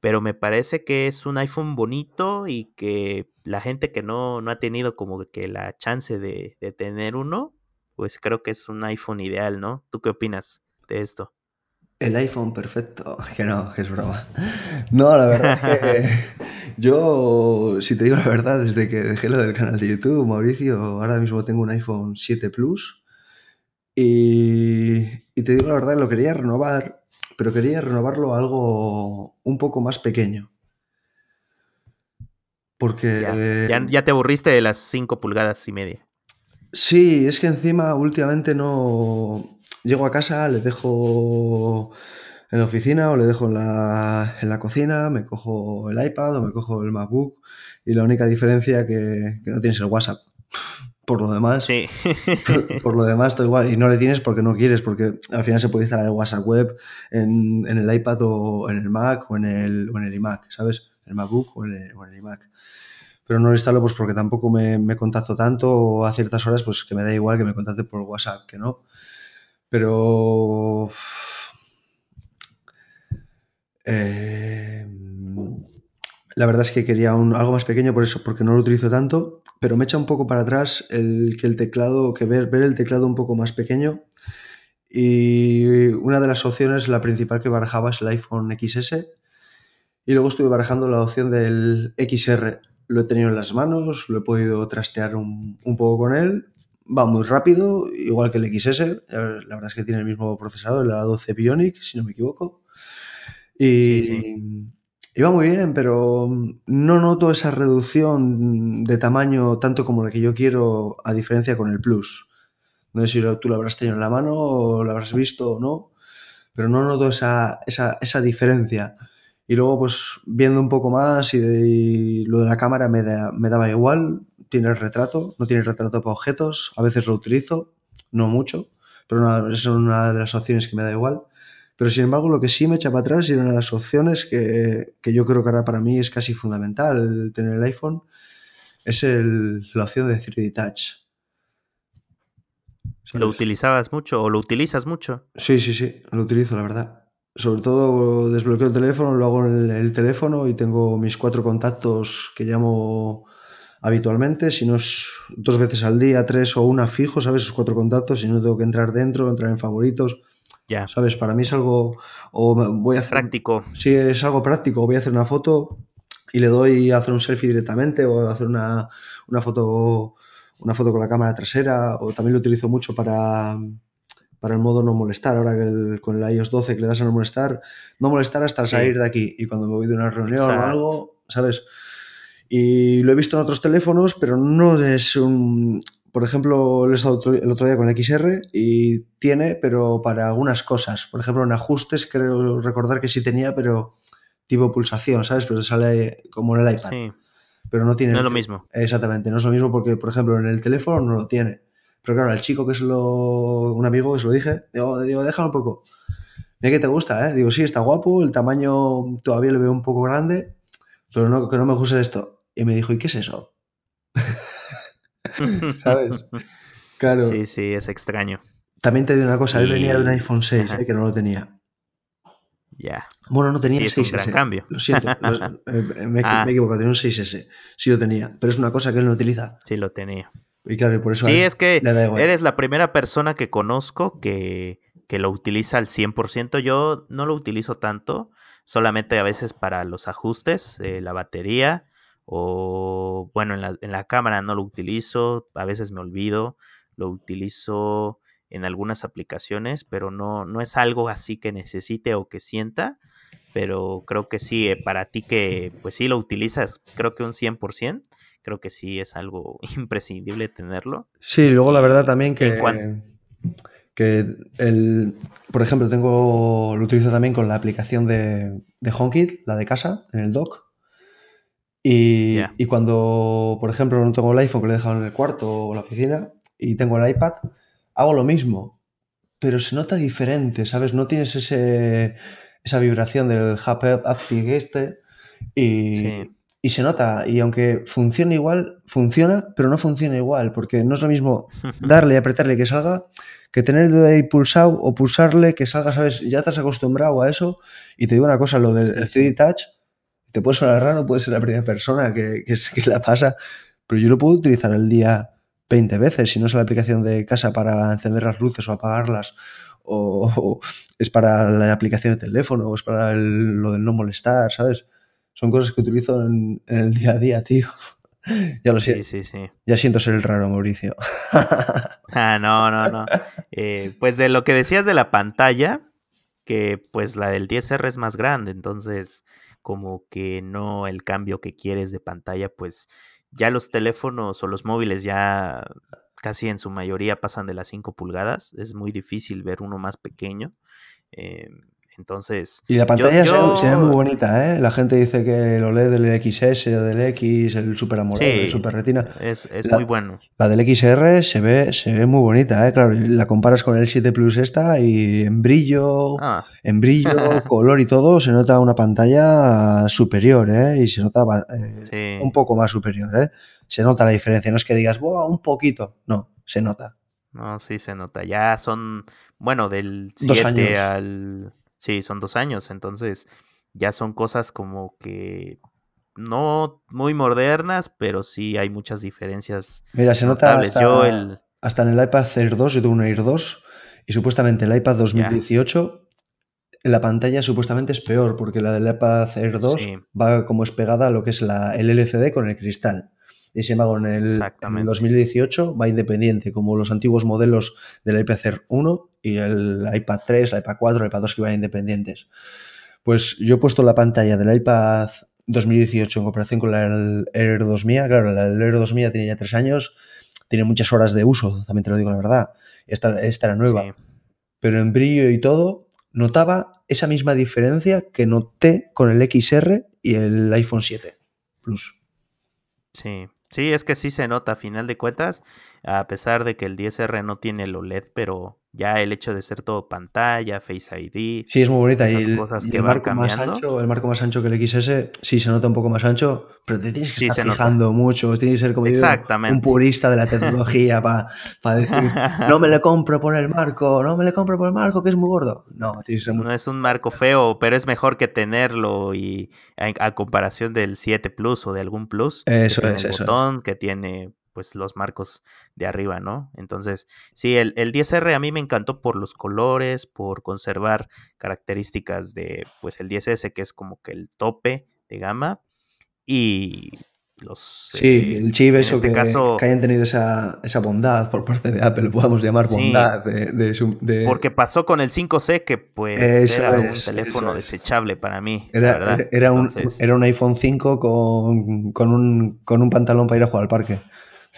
pero me parece que es un iPhone bonito y que la gente que no, no ha tenido como que la chance de, de, tener uno, pues creo que es un iPhone ideal, ¿no? ¿Tú qué opinas de esto? El iPhone perfecto, [LAUGHS] que no, que es broma. No, la verdad es que [LAUGHS] yo, si te digo la verdad, desde que dejé lo del canal de YouTube, Mauricio, ahora mismo tengo un iPhone 7 Plus y, y, te digo la verdad, lo quería renovar, pero quería renovarlo a algo un poco más pequeño. Porque... Ya, ya, ya te aburriste de las 5 pulgadas y media. Sí, es que encima últimamente no... Llego a casa, le dejo en la oficina o le dejo en la, en la cocina, me cojo el iPad o me cojo el MacBook y la única diferencia que, que no tienes el WhatsApp. Por lo demás, sí. por, [LAUGHS] por, lo demás, todo igual. Y no le tienes porque no quieres, porque al final se puede instalar el WhatsApp web en, en el iPad o en el Mac o en el, o en el iMac, ¿sabes? El MacBook o en el, o en el iMac. Pero no lo instalo pues porque tampoco me, me, contacto tanto o a ciertas horas pues que me da igual que me contacte por WhatsApp, que no. Pero... Eh, la verdad es que quería algo más pequeño por eso, porque no lo utilizo tanto, pero me echa un poco para atrás el que el teclado, que ver, ver el teclado un poco más pequeño. Y una de las opciones, la principal que barajaba es el iPhone XS. Y luego estuve barajando la opción del XR. Lo he tenido en las manos, lo he podido trastear un, un poco con él. Va muy rápido, igual que el XS. La verdad es que tiene el mismo procesador, el A12 Bionic, si no me equivoco. Y, sí, sí. Iba muy bien, pero no noto esa reducción de tamaño tanto como la que yo quiero, a diferencia con el Plus. No sé si tú lo habrás tenido en la mano o lo habrás visto o no, pero no noto esa, esa, esa diferencia. Y luego, pues viendo un poco más y, de, y lo de la cámara me, me, daba igual. Tiene el retrato, no tiene retrato para objetos. A veces lo utilizo, no mucho, pero una, es una de las opciones que me da igual. Pero sin embargo, lo que sí me echa para atrás y una de las opciones que, que, yo creo que ahora para mí es casi fundamental tener el iPhone es el, la opción de 3D Touch. ¿Sabes? ¿Lo utilizabas mucho o lo utilizas mucho? Sí, sí, sí, lo utilizo, la verdad. Sobre todo desbloqueo el teléfono, lo hago en el, el teléfono y tengo mis cuatro contactos que llamo habitualmente, si no es dos veces al día, tres o una fijo, ¿sabes? Esos cuatro contactos, si no tengo que entrar dentro, entrar en favoritos ya. ¿Sabes? Para mí es algo. O voy a hacer, práctico. Sí, es algo práctico. Voy a hacer una foto y le doy a hacer un selfie directamente o a hacer una, una foto una foto con la cámara trasera o también lo utilizo mucho para, para el modo no molestar. Ahora que el, con el iOS 12 que le das a no molestar, no molestar hasta sí. salir de aquí. Y cuando me voy de una reunión Exacto. o algo, ¿sabes? Y lo he visto en otros teléfonos, pero no es un por ejemplo, lo he estado el otro día con el XR y tiene, pero para algunas cosas. Por ejemplo, en ajustes creo recordar que sí tenía, pero tipo pulsación, ¿sabes? Pero sale como en el iPad. Sí. Pero no tiene. No es lo mismo. Exactamente, no es lo mismo porque, por ejemplo, en el teléfono no lo tiene. Pero claro, el chico que es lo. un amigo que se lo dije, digo, digo déjalo un poco. Mira que te gusta, ¿eh? Digo, sí, está guapo, el tamaño todavía lo veo un poco grande, pero no, que no me gusta esto. Y me dijo, ¿y qué es eso? [LAUGHS] [LAUGHS] ¿Sabes? Claro. Sí, sí, es extraño. También te digo una cosa, él venía de un iPhone 6, ajá. eh, que no lo tenía. Ya. Bueno, no tenía Sí, el es un 6S. gran cambio. Lo siento, [LAUGHS] los- eh, me, Ah. me he equivocado, tenía un 6S. Sí lo tenía, pero es una cosa que él no utiliza. Sí, lo tenía. Y claro, y por eso Sí, él es que le da igual. eres la primera persona que conozco que, que lo utiliza al 100%. Yo no lo utilizo tanto, solamente a veces para los ajustes, eh, la batería o, bueno, en la, en la cámara no lo utilizo, a veces me olvido, lo utilizo en algunas aplicaciones, pero no, no es algo así que necesite o que sienta, pero creo que sí, eh, para ti que pues sí lo utilizas, creo que un 100%, creo que sí es algo [LAUGHS] imprescindible tenerlo. Sí, luego la verdad también que, cuan- que el, por ejemplo, tengo, lo utilizo también con la aplicación de, de HomeKit, la de casa, en el dock. Y, cuando, por ejemplo, no tengo el iPhone que lo he dejado en el cuarto o en la oficina y tengo el iPad, hago lo mismo, pero se nota diferente, ¿sabes? No tienes ese, esa vibración del haptic este y, Sí. y se nota. Y aunque funcione igual, funciona, pero no funciona igual, porque no es lo mismo [LAUGHS] darle y apretarle que salga que tener el dedo ahí pulsado o pulsarle que salga, ¿sabes? Ya te has acostumbrado a eso. Y te digo una cosa, lo del Sí, el sí. 3D Touch, te puede sonar raro, puede ser la primera persona que, que, la pasa, pero yo lo puedo utilizar el día 20 veces, si no es la aplicación de casa para encender las luces o apagarlas, o, o es para la aplicación de teléfono, o es para el- lo del no molestar, ¿sabes? Son cosas que utilizo en, en el día a día, tío. [LAUGHS] ya lo sé, Sí, sí, sí. ya siento ser el raro, Mauricio. [LAUGHS] Ah, no, no, no. Eh, pues de lo que decías de la pantalla, que pues la del 10R es más grande, entonces como que no el cambio que quieres de pantalla, pues ya los teléfonos o los móviles ya casi en su mayoría pasan de las 5 pulgadas, es muy difícil ver uno más pequeño. eh, entonces, Y la pantalla se, ve, yo- se ve muy bonita, ¿eh? La gente dice que el OLED del XS o del X, el Super AMOLED, el. Super Retina. es, es La- muy bueno. La del XR se ve, se ve muy bonita, ¿eh? Claro, la comparas con el 7 Plus esta y en brillo, Ah, en brillo, [LAUGHS] color y todo, se nota una pantalla superior, ¿eh? Y se nota eh, sí. un poco más superior, ¿eh? Se nota la diferencia, no es que digas, ¡buah! Un poquito. No, se nota. No, sí se nota. Ya son, bueno, del Dos 7 años. al... Sí, son dos años. Entonces ya son cosas como que no muy modernas, pero sí hay muchas diferencias Mira, se nota hasta, Yo el... hasta en el iPad Air 2, yo tengo un Air 2, y supuestamente el iPad 2018, en la pantalla supuestamente es peor, porque la del iPad Air 2 Sí. va como es pegada a lo que es la, el LCD con el cristal. Y sin embargo, en el, en el Exactamente. 2018 va independiente, como los antiguos modelos del iPad Air 1 y el iPad 3, el iPad 4, el iPad 2 que iban independientes. Pues yo he puesto la pantalla del iPad 2018 en comparación con la Air 2 mía. Claro, la Air 2 mía tiene ya tres años, tiene muchas horas de uso, también te lo digo la verdad. Esta, esta era nueva. Sí, Pero en brillo y todo, notaba esa misma diferencia que noté con el XR y el iPhone 7 Plus. sí. Sí, es que sí se nota a final de cuentas, a pesar de que el 10R no tiene el OLED, pero ya el hecho de ser todo pantalla, Face ID, Sí, es muy bonita. Y el, cosas y que el van marco más ancho, el marco más ancho que el XS, sí se nota un poco más ancho, pero te tienes que Sí, estar nota. fijando mucho. Tienes que ser como yo, un purista de la tecnología para decir, no me le [LAUGHS] compro por el marco, no me le compro por el marco, que es muy gordo. No, tienes que ser muy... No es un marco feo, pero es mejor que tenerlo y a, a comparación del 7 Plus o de algún Plus, Eso es, eso es. botón, que tiene pues los marcos de arriba, ¿no? Entonces, sí, el, el 10R a mí me encantó por los colores, por conservar características de pues el 10S, que es como que el tope de gama, y los... Sí, eh, el chip, eso este que, caso, que hayan tenido esa, esa bondad por parte de Apple, podamos llamar Sí. bondad de, de su- de- porque pasó con el 5C, que pues Eso era es, un teléfono desechable para mí, la Era, era- era un, Entonces- era un iPhone 5 con, con, un, con un pantalón para ir a jugar al parque.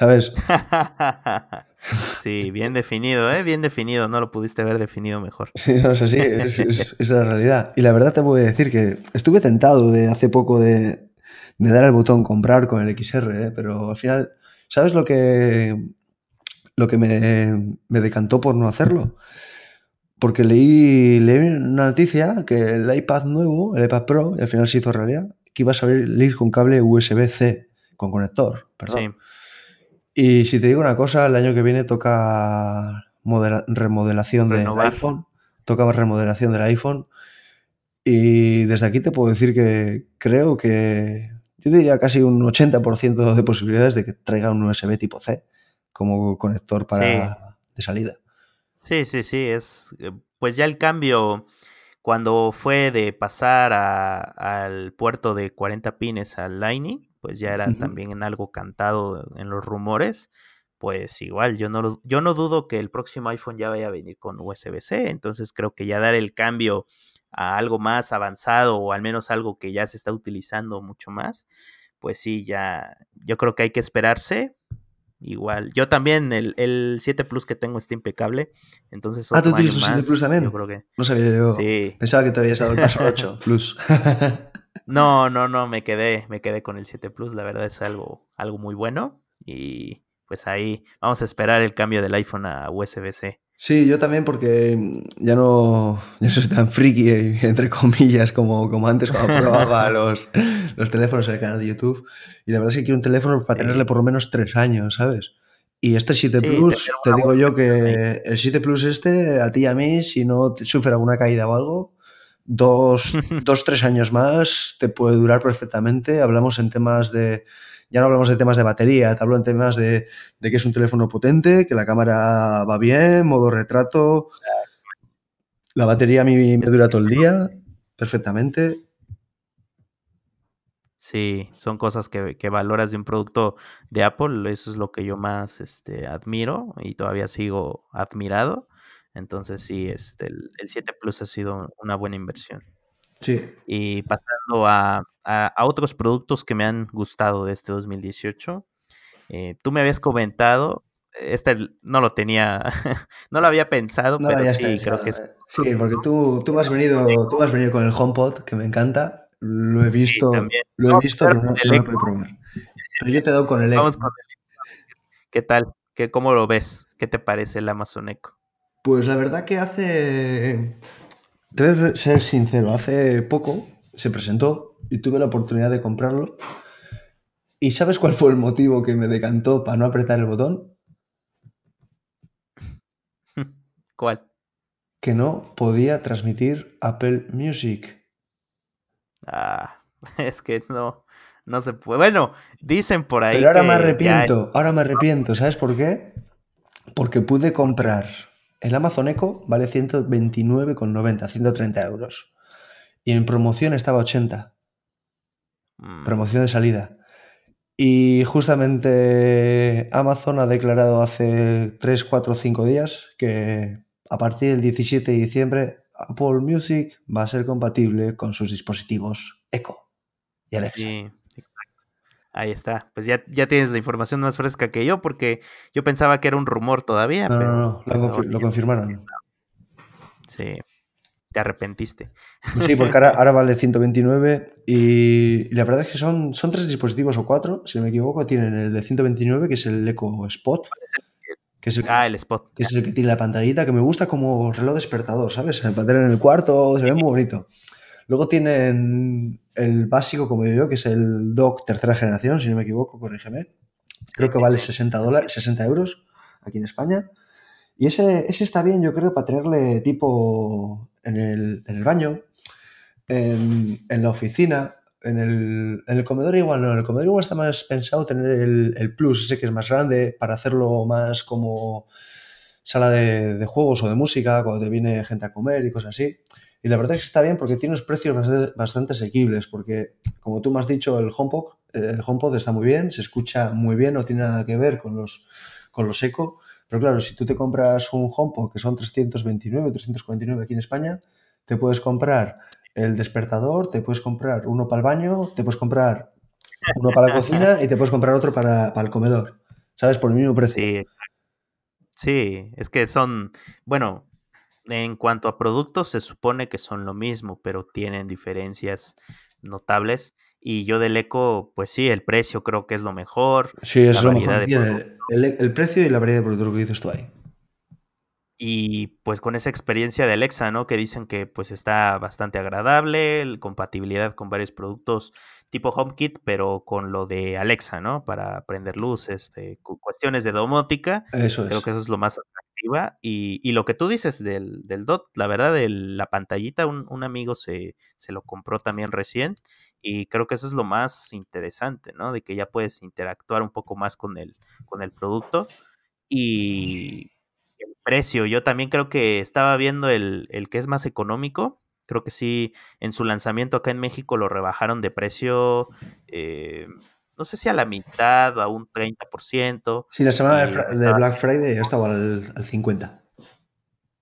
¿Sabes? [LAUGHS] sí, bien definido, ¿eh? Bien definido. No lo pudiste haber definido mejor. [LAUGHS] Sí, no sé, sí, es, es- es la realidad. Y la verdad te voy a decir que estuve tentado de hace poco de, de dar al botón comprar con el XR, ¿eh? pero al final, ¿sabes lo que, lo que me, me decantó por no hacerlo? Porque leí, leí una noticia que el iPad nuevo, el iPad Pro, y al final se hizo realidad, que iba a salir con cable USB-C, con conector, perdón. Sí, Y si te digo una cosa, el año que viene toca remodelación del iPhone. Toca remodelación del iPhone. Y desde aquí te puedo decir que creo que yo diría casi un 80% de posibilidades de que traiga un USB tipo C como conector para de salida. Sí, sí, sí, es pues ya el cambio cuando fue de pasar al puerto de 40 pines al Lightning, pues ya era también en algo cantado en los rumores. Pues igual, yo no, yo no dudo que el próximo iPhone ya vaya a venir con USB-C, entonces creo que ya dar el cambio a algo más avanzado o al menos algo que ya se está utilizando mucho más, pues sí, ya yo creo que hay que esperarse, igual. Yo también, el, el 7 Plus que tengo está impecable. Entonces, ah, tú tienes un 7 Plus también. Yo creo que... No sabía yo. Sí. Pensaba que te habías dado el paso 8 [LAUGHS] Plus. [LAUGHS] no, no, no, me quedé, me quedé con el 7 Plus. La verdad es algo, algo muy bueno. Y pues ahí vamos a esperar el cambio del iPhone a USB-C. Sí, yo también porque ya no, [LAUGHS] ya soy tan friki, [LAUGHS] entre comillas, como, como antes cuando [LAUGHS] probaba los, los teléfonos en el canal de YouTube. Y la verdad es que quiero un teléfono para tenerle por lo menos tres años, ¿sabes? Y este 7 Plus, te, digo yo que el 7 Plus este, a ti y a mí, si no te sufre alguna caída o algo, dos, dos, tres años más te puede durar perfectamente. Hablamos en temas de ya no hablamos de temas de batería, te hablo en temas de, que es un teléfono potente, que la cámara va bien, modo retrato. La batería a mí me dura todo el día, perfectamente. Sí, son cosas que, valoras de un producto de Apple, eso es lo que yo más este, admiro y todavía sigo admirado. Entonces sí, este, el, el 7 Plus ha sido una buena inversión. Sí. Y pasando a, otros productos que me han gustado de este 2018. Eh, tú me habías comentado, este no lo tenía, [LAUGHS] no lo había pensado, pero sí, creo que es... Eh. Sí, porque tú, tú, has venido, tú has venido con el HomePod, que me encanta. Lo he visto, lo he visto, pero no, lo puedo probar. Pero yo te doy con el Echo. Vamos con el ¿Qué tal? ¿Qué, ¿Cómo lo ves? ¿Qué te parece el Amazon Echo? Pues la verdad que hace Debes ser sincero, hace poco se presentó y tuve la oportunidad de comprarlo. ¿Y sabes cuál fue el motivo que me decantó para no apretar el botón? [LAUGHS] ¿Cuál? Que no podía transmitir Apple Music. Ah, [LAUGHS] es que no, no se puede. Bueno, dicen por ahí. Pero ahora me arrepiento, ahora me arrepiento. ¿Sabes por qué? Porque pude comprar el Amazon Echo vale 129,90, 130 euros. Y en promoción estaba 80. Mm. Promoción de salida. Y justamente Amazon ha declarado hace 3, 4, 5 días que a partir del 17 de diciembre Apple Music va a ser compatible con sus dispositivos Echo y Alexa. Sí, Ahí está. Pues ya, ya tienes la información más fresca que yo, porque yo pensaba que era un rumor todavía. No, pero, no, no, lo, confirmaron. Sí, te arrepentiste. Pues sí, porque ahora, [LAUGHS] vale 129 y, la verdad es que son, son tres dispositivos o cuatro, si no me equivoco. Tienen el de 129, que es el Eco Spot. Que es el, ah, el spot. Que es el que tiene la pantallita, que me gusta como reloj despertador, ¿sabes? El pantalla en el cuarto, se ve muy bonito. Luego tienen el básico, como digo yo, que es el dock tercera generación, si no me equivoco, corrígeme. Creo que vale 60 dólares, 60 euros aquí en España. Y ese, ese está bien, yo creo, para tenerle tipo en el, en el baño, en, en, la oficina, en el, en el, comedor igual no. En el comedor igual está más pensado tener el, el, plus, ese que es más grande, para hacerlo más como sala de, de, juegos o de música, cuando te viene gente a comer y cosas así. Y la verdad es que está bien porque tiene unos precios bastante, asequibles, porque como tú me has dicho, el HomePod, el HomePod está muy bien, se escucha muy bien, no tiene nada que ver con los, con los. Pero claro, si tú te compras un HomePod que son 329, 349 aquí en España, te puedes comprar el despertador, te puedes comprar uno para el baño, te puedes comprar uno para la cocina y te puedes comprar otro para, para el comedor. ¿Sabes? Por el mismo precio. Sí. Sí, es que son, bueno, en cuanto a productos, se supone que son lo mismo, pero tienen diferencias notables. Y yo del eco, pues sí, el precio creo que es lo mejor. Sí, es lo mejor. El, el, precio y la variedad de productos que dices tú ahí. y pues con esa experiencia de Alexa, ¿no? Que dicen que pues está bastante agradable, compatibilidad con varios productos tipo HomeKit, pero con lo de Alexa, ¿no? Para prender luces, eh, cuestiones de domótica. Eso Creo es. que eso es lo más y lo que tú dices del, del DOT, la verdad, de la pantallita, un, un amigo se, se, lo compró también recién. Y creo que eso es lo más interesante, ¿no? De que ya puedes interactuar un poco más con el, con el producto. Y el precio. Yo también creo que estaba viendo el, el, que es más económico. Creo que sí, en su lanzamiento acá en México lo rebajaron de precio, eh, no sé si a la mitad o a un 30%. Sí, la semana de, de, Black Friday estaba al, al 50%.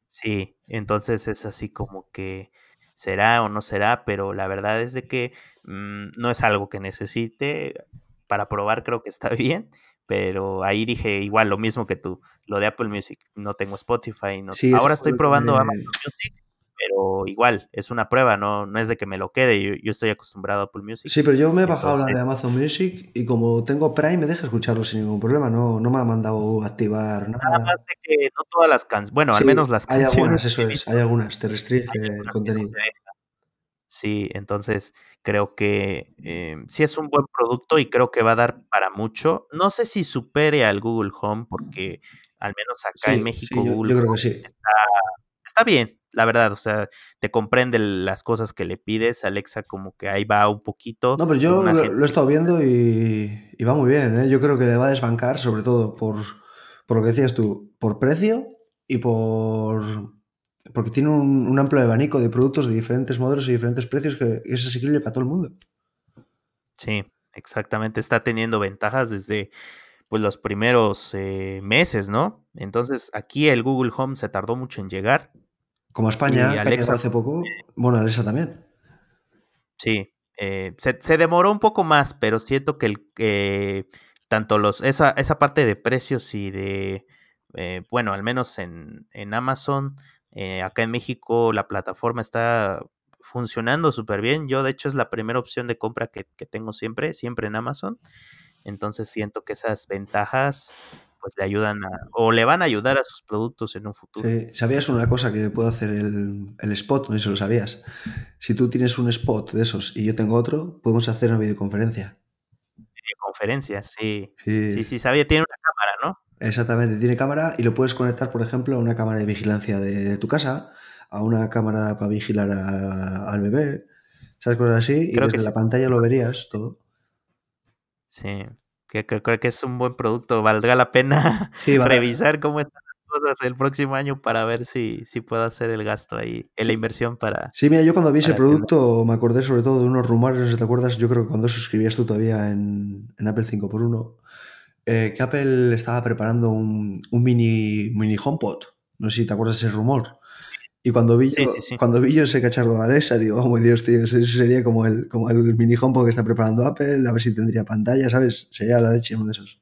Sí, entonces es así como que será o no será, pero la verdad es de que mmm, no es algo que necesite. Para probar creo que está [LAUGHS] bien, pero ahí dije igual lo mismo que tú, lo de Apple Music, no tengo Spotify, no, sí, ahora estoy probando que... Amazon Music, pero igual, es una prueba, no, no es de que me lo quede, yo, yo estoy acostumbrado a Apple Music. Sí, pero yo me he bajado Entonces, la de Amazon Music y como tengo Prime me deja escucharlo sin ningún problema, no, no me ha mandado activar nada. Nada más de que no todas las canciones, bueno, sí, al menos las hay canciones. algunas, eso es, hay algunas, te restringe el contenido. Sí, entonces creo que eh, sí es un buen producto y creo que va a dar para mucho. No sé si supere al Google Home, porque al menos acá sí, en México sí, yo, Google yo creo que sí. está, está, bien, la verdad. O sea, te comprende las cosas que le pides. Alexa como que ahí va un poquito. No, pero yo lo, lo, he estado viendo y, y, va muy bien. ¿eh? Yo creo que le va a desbancar, sobre todo por, por lo que decías tú, por precio y por porque tiene un, un, amplio abanico de productos de diferentes modelos y diferentes precios que es asequible para todo el mundo. Sí, exactamente. Está teniendo ventajas desde pues, los primeros eh, meses, ¿no? Entonces, aquí el Google Home se tardó mucho en llegar. Como España, y Alexa, hace poco, bueno, Alexa también. Sí, eh, se, se, demoró un poco más, pero siento que el, eh, tanto los, esa, esa parte de precios y de, eh, bueno, al menos en, en Amazon, eh, acá en México la plataforma está funcionando súper bien. Yo, de hecho, es la primera opción de compra que, que, tengo siempre, siempre en Amazon. Entonces siento que esas ventajas pues le ayudan a, o le van a ayudar a sus productos en un futuro. ¿Sabías una cosa que puedo hacer el, el spot? No sé si lo sabías. Si tú tienes un spot de esos y yo tengo otro, podemos hacer una videoconferencia. Videoconferencia, sí. Sí, sí, sí sabía, tiene una cámara, ¿no? Exactamente, tiene cámara y lo puedes conectar, por ejemplo, a una cámara de vigilancia de, de tu casa, a una cámara para vigilar a, al bebé, ¿sabes? Cosas así, Creo y desde la sí. pantalla lo verías todo. Sí, que creo, que es un buen producto. Valdrá la pena sí, [LAUGHS] vale. revisar cómo están las cosas el próximo año para ver si, si puedo hacer el gasto ahí, en la inversión para. Sí, mira, yo cuando vi ese producto me acordé sobre todo de unos rumores, no sé si te acuerdas, yo creo que cuando suscribías tú todavía en, en Apple 5x1 eh, que Apple estaba preparando un, un, mini, mini HomePod. No sé si te acuerdas ese rumor. Y cuando vi, yo, sí, sí, sí. cuando vi yo ese cacharro de Alexa, digo, oh, my Dios, tío, ese sería como el, como el mini HomePod que está preparando Apple, a ver si tendría pantalla, ¿sabes? Sería la leche uno de esos.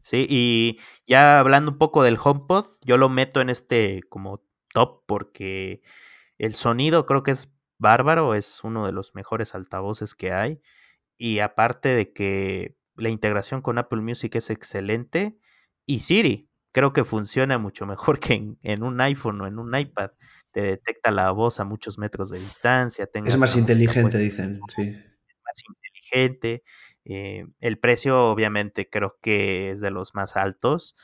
Sí, y ya hablando un poco del HomePod, yo lo meto en este como top porque el sonido creo que es bárbaro, es uno de los mejores altavoces que hay. Y aparte de que la integración con Apple Music es excelente. Y Siri, creo que funciona mucho mejor que en, en, un iPhone o en un iPad. Te detecta la voz a muchos metros de distancia. Es más inteligente, dicen, sí. Es más inteligente. Eh, el precio, obviamente, creo que es de los más altos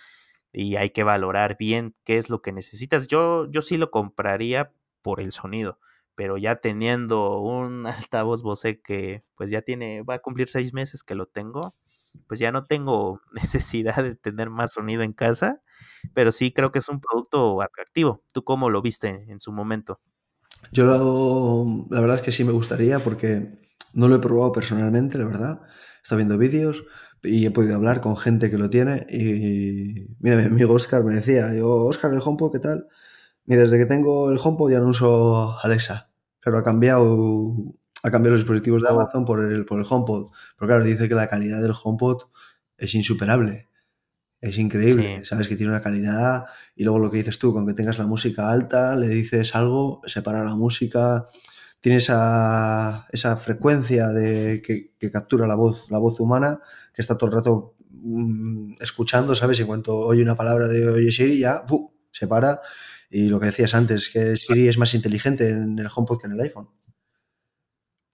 y hay que valorar bien qué es lo que necesitas. Yo, yo sí lo compraría por el sonido, pero ya teniendo un [LAUGHS] altavoz Bose que pues ya tiene, va a cumplir seis meses que lo tengo, pues ya no tengo [LAUGHS] necesidad de tener más sonido en casa, pero sí creo que es un producto atractivo. ¿Tú cómo lo viste en su momento? Yo lo, la verdad es que sí me gustaría porque no lo he probado personalmente, la verdad. He estado viendo vídeos y he podido hablar con gente que lo tiene y mira, mi amigo Oscar me decía, yo, Oscar, el HomePod, ¿qué tal? Y desde que tengo el HomePod ya no uso Alexa, pero ha cambiado ha cambiado los dispositivos de Amazon por el, por el HomePod. Pero claro, dice que la calidad del HomePod es insuperable. Es increíble, sí. sabes que tiene una calidad y luego lo que dices tú, con que tengas la música alta, le dices algo, separa la música, tiene esa, esa frecuencia de, que, que, captura la voz, la voz humana, que está todo el rato mmm, escuchando, ¿sabes? Y en cuanto oye una palabra de oye Siri, ya ¡buh! se para. Y lo que decías antes, que Siri es más inteligente en el HomePod que en el iPhone.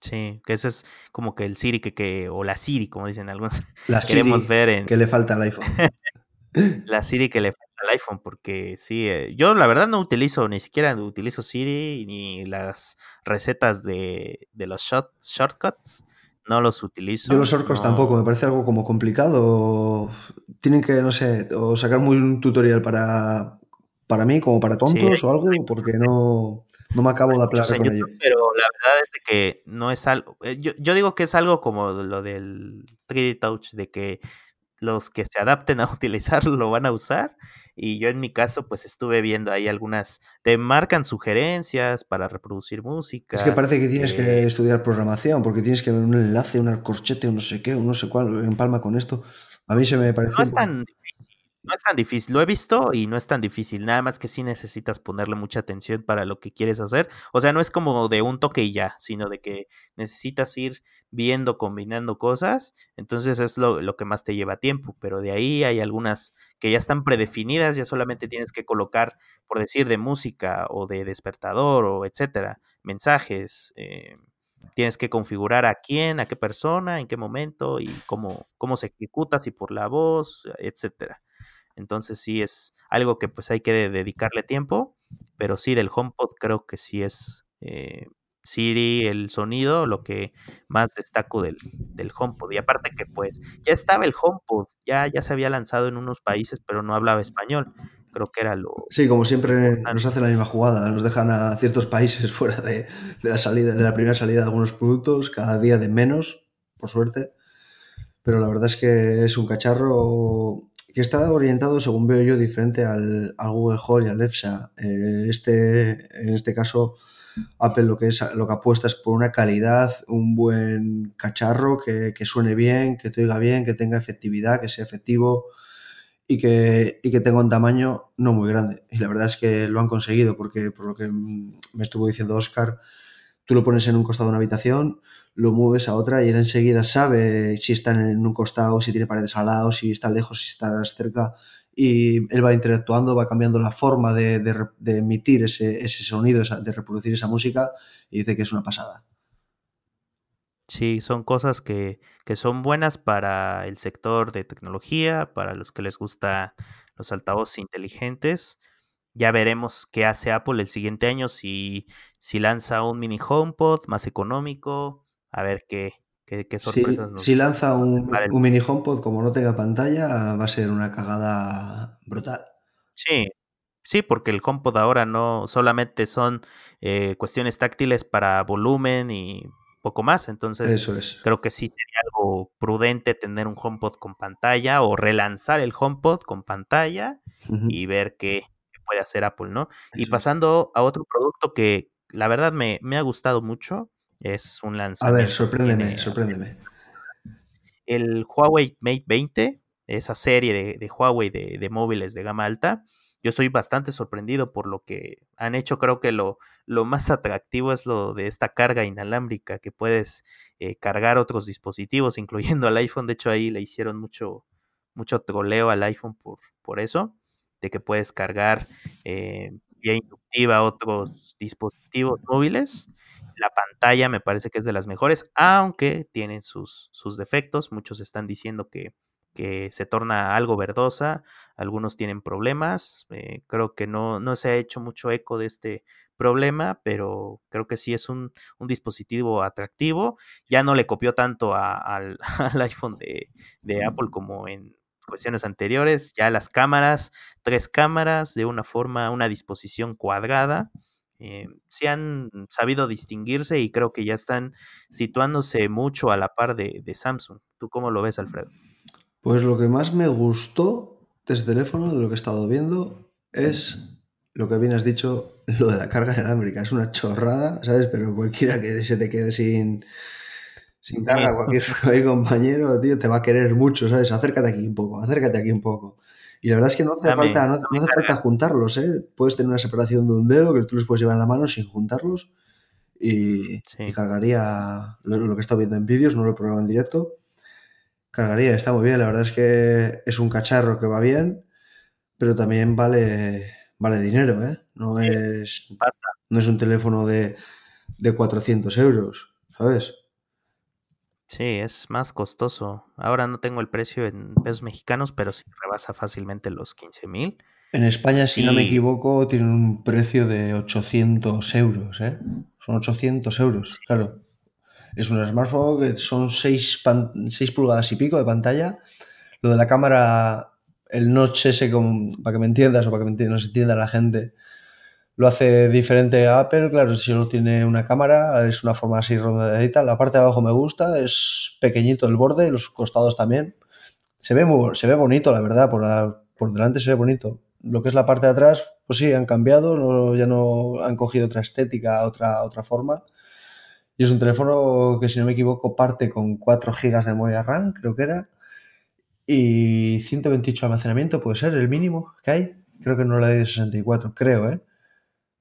Sí, que ese es como que el Siri que, que o la Siri, como dicen algunos, [LAUGHS] La queremos Siri ver en que le falta al iPhone. [LAUGHS] [LAUGHS] la Siri que le falta al iPhone, porque sí, eh, yo la verdad no utilizo, ni siquiera utilizo Siri ni las recetas de, de los short- shortcuts, no los Yo utilizo, los orcos tampoco, me no, parece algo como complicado. Tienen que, no sé, o sacar muy un tutorial para, para mí, como para sí, tontos o algo, porque no, no me acabo de en con ello. Pero la verdad es que no es algo. eh, Yo, yo digo que es algo como lo del 3D Touch, de que los que se adapten a [LAUGHS] utilizarlo lo van a usar. Y yo en mi caso, pues estuve viendo ahí algunas, te marcan sugerencias para reproducir Es que música. parece que tienes eh, que estudiar programación, porque tienes que ver un enlace, un corchete, un no sé qué, un no sé cuál, empalma con esto. A mí se me no pareció un es tan no es tan difícil. Lo he visto y no es tan difícil. Nada más que sí necesitas ponerle mucha atención para lo que quieres hacer. O sea, no es como de un toque y ya, sino de que necesitas ir viendo, combinando cosas. Entonces es lo, lo que más te lleva tiempo. Pero de ahí hay algunas que ya están predefinidas, ya solamente tienes que colocar, por decir, de música o de despertador o etcétera, mensajes. eh, Tienes que configurar a quién, a qué persona, en qué momento y cómo, cómo se ejecuta, si por la voz, etcétera. Entonces sí es algo que pues hay que de- dedicarle tiempo, pero sí del HomePod creo que sí es eh, Siri, el sonido, lo que más destaco del, del HomePod. Y aparte que pues ya estaba el HomePod, ya, ya se había lanzado en unos países, pero no hablaba español. Creo que era lo, Sí, como siempre nos importante. hacen la misma jugada, nos dejan a ciertos países [LAUGHS] fuera de, de la salida, de la primera salida de algunos productos, cada día de menos, por suerte. Pero la verdad es que es un cacharro que está orientado, según veo yo, diferente al, Google Home y al Alexa. Eh, este, en este caso, Apple lo que, es, lo que apuesta es por una calidad, un buen cacharro que, suene bien, que te oiga bien, que tenga efectividad, que sea efectivo y que, y que tenga un tamaño no muy grande. Y la verdad es que lo han conseguido, porque por lo que me estuvo diciendo Oscar, tú lo pones en un costado de una habitación, lo mueves a otra y él enseguida sabe si está en un costado, si tiene paredes al lado, si está lejos, si está cerca. Y él va interactuando, va cambiando la forma de, emitir ese, ese sonido, de reproducir esa música, y dice que es una pasada. Sí, son cosas que, que son buenas para el sector de tecnología, para los que les gusta los altavoces inteligentes. Ya veremos qué hace Apple el siguiente año, si, si lanza un mini HomePod más económico, a ver qué, qué, qué sorpresas Si, nos, si lanza un, el un, mini HomePod, como no tenga pantalla, va a ser una cagada brutal. Sí, sí, porque el HomePod ahora no solamente son eh, cuestiones táctiles para volumen y poco más, entonces Eso es. creo que sí sería algo prudente tener un HomePod con pantalla o relanzar el HomePod con pantalla Uh -huh. y ver qué, puede hacer Apple, ¿no? Y pasando a otro producto que la verdad me, me ha gustado mucho, es un A ver, lanzamiento sorpréndeme, tiene sorpréndeme. el Huawei Mate 20, esa serie de, de Huawei de, de, móviles de gama alta. Yo estoy bastante sorprendido por lo que han hecho. Creo que lo, lo más atractivo es lo de esta carga inalámbrica, que puedes eh, cargar otros dispositivos, [LAUGHS] incluyendo al iPhone. De hecho, ahí le hicieron mucho, mucho troleo al iPhone por, por eso, de que puedes cargar eh, vía inductiva otros dispositivos móviles. La pantalla me parece que es de las mejores, aunque tienen sus, sus defectos. Muchos están diciendo que, que, se torna algo verdosa, algunos tienen problemas. Eh, creo que no, no, se ha hecho mucho eco de este problema, pero creo que sí es un, un dispositivo atractivo. Ya no le copió tanto a, al, [LAUGHS] al, iPhone de, de Apple como en cuestiones anteriores. Ya las cámaras, tres cámaras de una forma, una disposición cuadrada eh, sí han sabido distinguirse y creo que ya están situándose mucho a la par de, de, Samsung. ¿Tú cómo lo ves, Alfredo? Pues lo que más me gustó de ese teléfono, de lo que he estado viendo, es lo que bien has dicho, lo de la carga inalámbrica. Es una chorrada, ¿sabes? Pero cualquiera que se te quede sin, sin carga, cualquier, [LAUGHS] cualquier compañero, tío, te va a querer mucho, ¿sabes? Acércate aquí un poco, acércate aquí un poco. Y la verdad es que no hace dame, falta, no, no hace falta juntarlos, ¿eh? Puedes tener una separación de un dedo que tú los puedes llevar en la mano sin juntarlos y, sí. y cargaría lo, lo, que he estado viendo en vídeos, no lo he probado en directo. Cargaría, está muy bien, la verdad es que es un cacharro que va bien, pero también vale, vale dinero, ¿eh? No es, basta. no es un teléfono de, de 400 euros, ¿sabes? Sí, es más costoso. Ahora no tengo el precio en pesos mexicanos, pero sí rebasa fácilmente los 15 mil. En España, si no me equivoco, tienen un precio de 800 euros, ¿eh? Son 800 euros, sí, claro. Es un smartphone que son 6, 6 pulgadas y pico de pantalla. Lo de la cámara, el notch ese, como, para que me entiendas o para que me entienda, nos entienda la gente, lo hace diferente a Apple. Claro, si solo tiene una cámara, es una forma así rondadita. La parte de abajo me gusta, es pequeñito el borde, los costados también. Se ve, muy, se ve bonito, la verdad, por, por delante se ve bonito. Lo que es la parte de atrás, pues sí, han cambiado, no, ya no han cogido otra estética, otra, otra forma. Y es un teléfono que, si no me equivoco, parte con 4 GB de memoria RAM, creo que era. Y 128 de almacenamiento, puede ser el mínimo que hay. Creo que no la hay de 64, creo, ¿eh?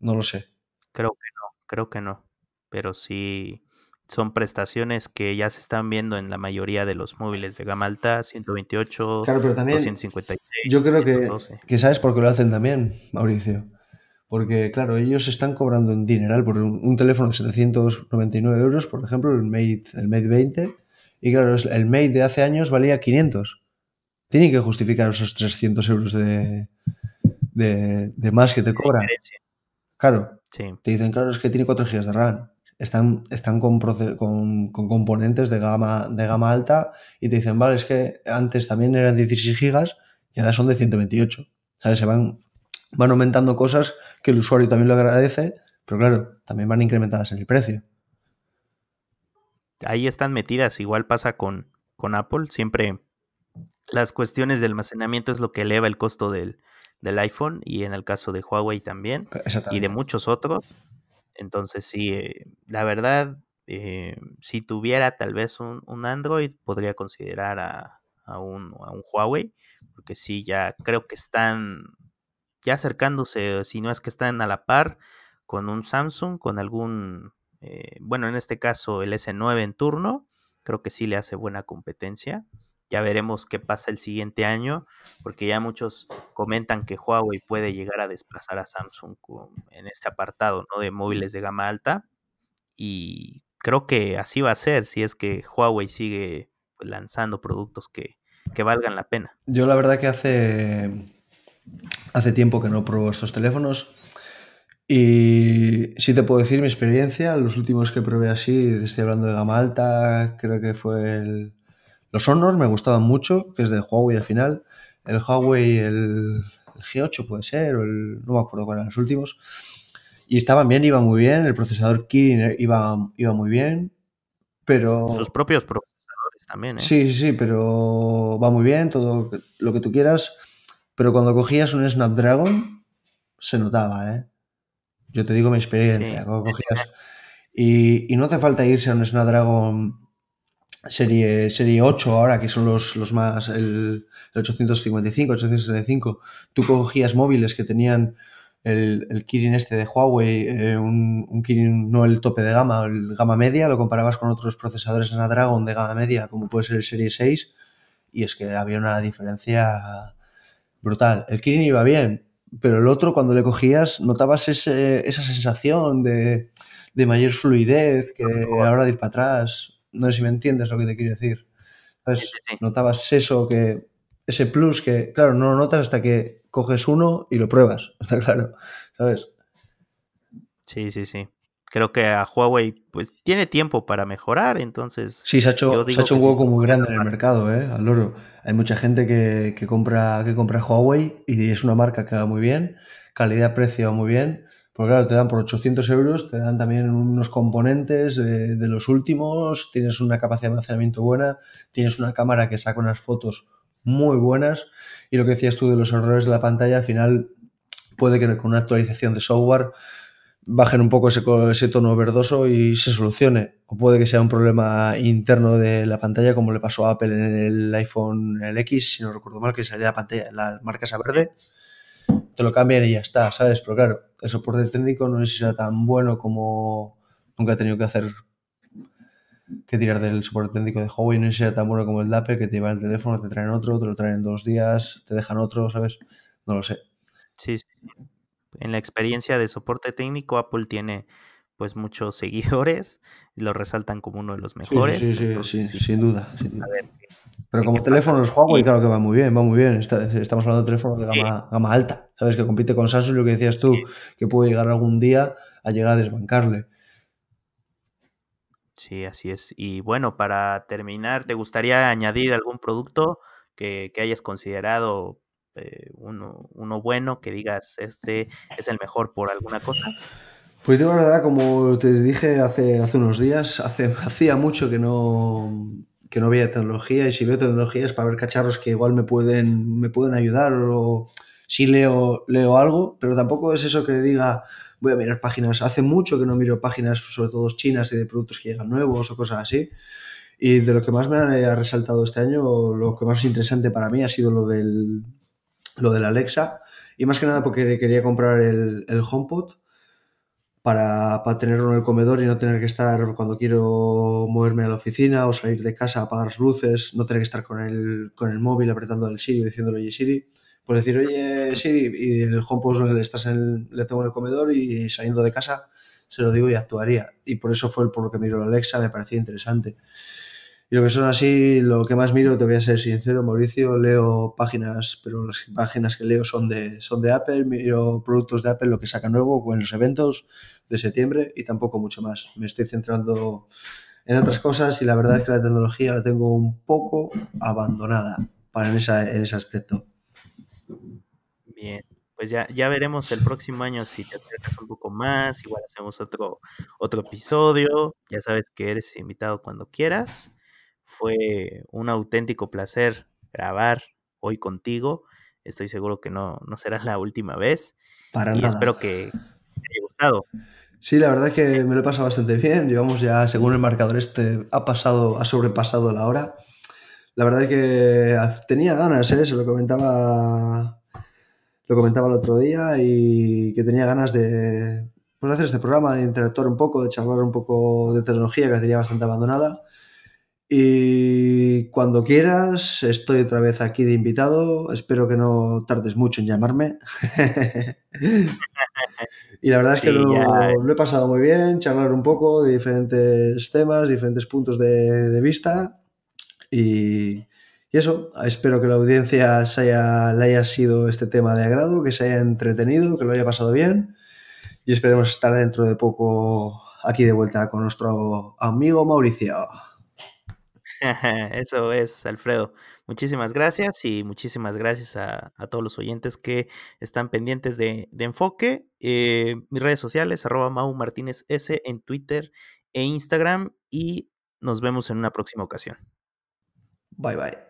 No lo sé. Creo que no, creo que no. Pero sí son prestaciones que ya se están viendo en la mayoría de los móviles de gama alta, 128, claro, pero también 256. Yo creo que, que sabes por qué lo hacen también, Mauricio. Porque, claro, ellos están cobrando un dineral por un, un, teléfono de 799 euros, por ejemplo, el Mate, el Mate 20. Y claro, el Mate de hace años valía 500. Tienen que justificar esos 300 euros de, de, de más que te cobran. Claro, sí. te dicen, claro, es que tiene 4 GB de RAM. Están, están con, con, con, componentes de gama, de gama alta y te dicen, vale, es que antes también eran 16 GB y ahora son de 128. ¿Sabes? Se van, van aumentando cosas que el usuario también lo agradece, pero claro, también van incrementadas en el precio. Ahí están metidas, igual pasa con, con Apple, siempre las cuestiones de almacenamiento es lo que eleva el costo del, del iPhone y en el caso de Huawei también y de muchos otros. Entonces sí, eh, la verdad, eh, si tuviera tal vez un, un Android, podría considerar a, a, un, a, un, Huawei, porque sí, ya creo que están ya acercándose, si no es que están a la par con un Samsung, con algún, eh, bueno, en este caso el S9 en turno, creo que sí le hace buena competencia. Ya veremos qué pasa el siguiente año, porque ya muchos comentan que Huawei puede llegar a desplazar a Samsung en este apartado ¿no? de móviles de gama alta. Y creo que así va a ser si es que Huawei sigue pues, lanzando productos que, que, valgan la pena. Yo la verdad que hace, hace tiempo que no pruebo estos teléfonos. Y sí te puedo decir mi experiencia, los últimos que probé así, estoy hablando de gama alta, creo que fue el, los Honor me gustaban mucho, que es de Huawei al final. El Huawei, el, el G8 puede ser, o el, no me acuerdo cuáles eran los últimos. Y estaban bien, iban muy bien. El procesador Kirin iba, iba muy bien. Pero. Sus propios procesadores también, ¿eh? Sí, sí, sí, pero va muy bien, todo lo que tú quieras. Pero cuando cogías un Snapdragon, se notaba, ¿eh? Yo te digo mi experiencia. Sí. Cuando cogías. Y, y no hace falta irse a un Snapdragon serie, serie 8 ahora, que son los, los más, el, el 855, 865, tú cogías móviles que tenían el, el Kirin este de Huawei, eh, un, un, Kirin no el tope de gama, el gama media, lo comparabas con otros procesadores Snapdragon de gama media, como puede ser el serie 6, y es que había una diferencia brutal. El Kirin iba bien, pero el otro cuando le cogías notabas ese, esa sensación de, de mayor fluidez que a la hora de ir para atrás no sé si me entiendes lo que te quiero decir. Notabas eso, que ese plus que, claro, no lo notas hasta que coges uno y lo pruebas, [LAUGHS] está claro, ¿sabes? Sí, sí, sí. Creo que a Huawei pues tiene tiempo para mejorar, entonces... Sí, se ha hecho, se ha hecho un hueco muy grande en el mercado, ¿eh? Al oro. Hay mucha gente que, que, compra, que compra Huawei y es una marca que va muy bien, calidad-precio va muy bien, porque claro, te dan por 800 euros, te dan también unos componentes de, los últimos, tienes una capacidad de almacenamiento buena, tienes una cámara que saca unas fotos muy buenas y lo que decías tú de los errores de la pantalla, al final puede que con una actualización de software bajen un poco ese, ese tono verdoso y se solucione. O puede que sea un problema interno de la pantalla, como le pasó a Apple en el iPhone el X, si no recuerdo mal, que salía la pantalla, la marca esa verde te lo cambian y ya está, ¿sabes? Pero claro, el soporte técnico no sé si tan bueno como nunca he tenido que hacer que tirar del soporte técnico de Huawei, no sé si tan bueno como el de Apple, que te llevan el teléfono, te traen otro, te lo traen en dos días, te dejan otro, ¿sabes? No lo sé. Sí, sí. en la experiencia de soporte técnico, Apple tiene pues muchos seguidores, [LAUGHS] lo resaltan como uno de los mejores. Sí, sí, sí, sí, sin duda. Pero como teléfono los Huawei, claro que va muy bien, va muy bien. estamos hablando de teléfonos de gama, gama, alta, ¿sabes? Que compite con Samsung, lo que decías tú, que puede llegar algún día a llegar a desbancarle. Sí, así es. Y bueno, para terminar, ¿te gustaría añadir algún producto que, hayas considerado eh, uno, uno bueno, que digas, este es el mejor por alguna cosa? Pues digo la verdad, como te dije hace, hace unos días, hace, [LAUGHS] hacía mucho que no, que no veía tecnología y si veo tecnología para ver cacharros que igual me pueden, me pueden ayudar o si leo, leo algo, pero tampoco es eso que diga, voy a mirar páginas. Hace mucho que no miro páginas, sobre todo chinas y de productos que llegan nuevos o cosas así. Y de lo que más me ha resaltado este año, lo que más interesante para mí ha sido lo del, lo del Alexa. Y más que nada porque quería comprar el, el HomePod para, para, tenerlo en el comedor y no tener que estar cuando quiero moverme a la oficina o salir de casa, apagar las luces, no tener que estar con el, con el móvil apretando el Siri o diciéndole, oye Siri, pues decir, oye, sí, y el HomePod le, estás en, le tengo en el comedor y saliendo de casa se lo digo y actuaría. Y por eso fue por lo que miro la Alexa, me parecía interesante. Y lo que son así, lo que más miro, te voy a ser sincero, Mauricio, leo páginas, pero las páginas que leo son de, son de Apple, miro productos de Apple, lo que saca nuevo en los eventos de septiembre y tampoco mucho más. Me estoy centrando en otras cosas y la verdad es que la tecnología la tengo un poco abandonada para en, esa, en ese aspecto. Bien, pues ya, ya veremos el próximo año si te acercas un poco más, igual hacemos otro, otro episodio, ya sabes que eres invitado cuando quieras. Fue un auténtico placer grabar hoy contigo. Estoy seguro que no, no será la última vez. Para y nada. espero que te haya gustado. Sí, la verdad es que me lo he pasado bastante bien. Llevamos ya, según el marcador este, ha pasado, ha sobrepasado la hora. La verdad es que tenía ganas, ¿eh? se lo comentaba lo comentaba el otro día y que tenía ganas de pues, hacer este programa, de interactuar un poco, de charlar un poco de tecnología que tenía bastante abandonada. Y cuando quieras, estoy otra vez aquí de invitado. Espero que no tardes mucho en llamarme. [LAUGHS] y la verdad es que lo, lo, he pasado muy bien, charlar un poco de diferentes temas, diferentes puntos de, de vista. Y, y eso, espero que la audiencia se haya, le haya sido este tema de agrado, que se haya entretenido, que lo haya pasado bien y esperemos estar dentro de poco aquí de vuelta con nuestro amigo Mauricio. [LAUGHS] Eso es, Alfredo. Muchísimas gracias y muchísimas gracias a, todos los oyentes que están pendientes de, de Enfoque. Eh, mis redes sociales, arroba Mau Martínez S en Twitter e Instagram y nos vemos en una próxima ocasión. Bye bye.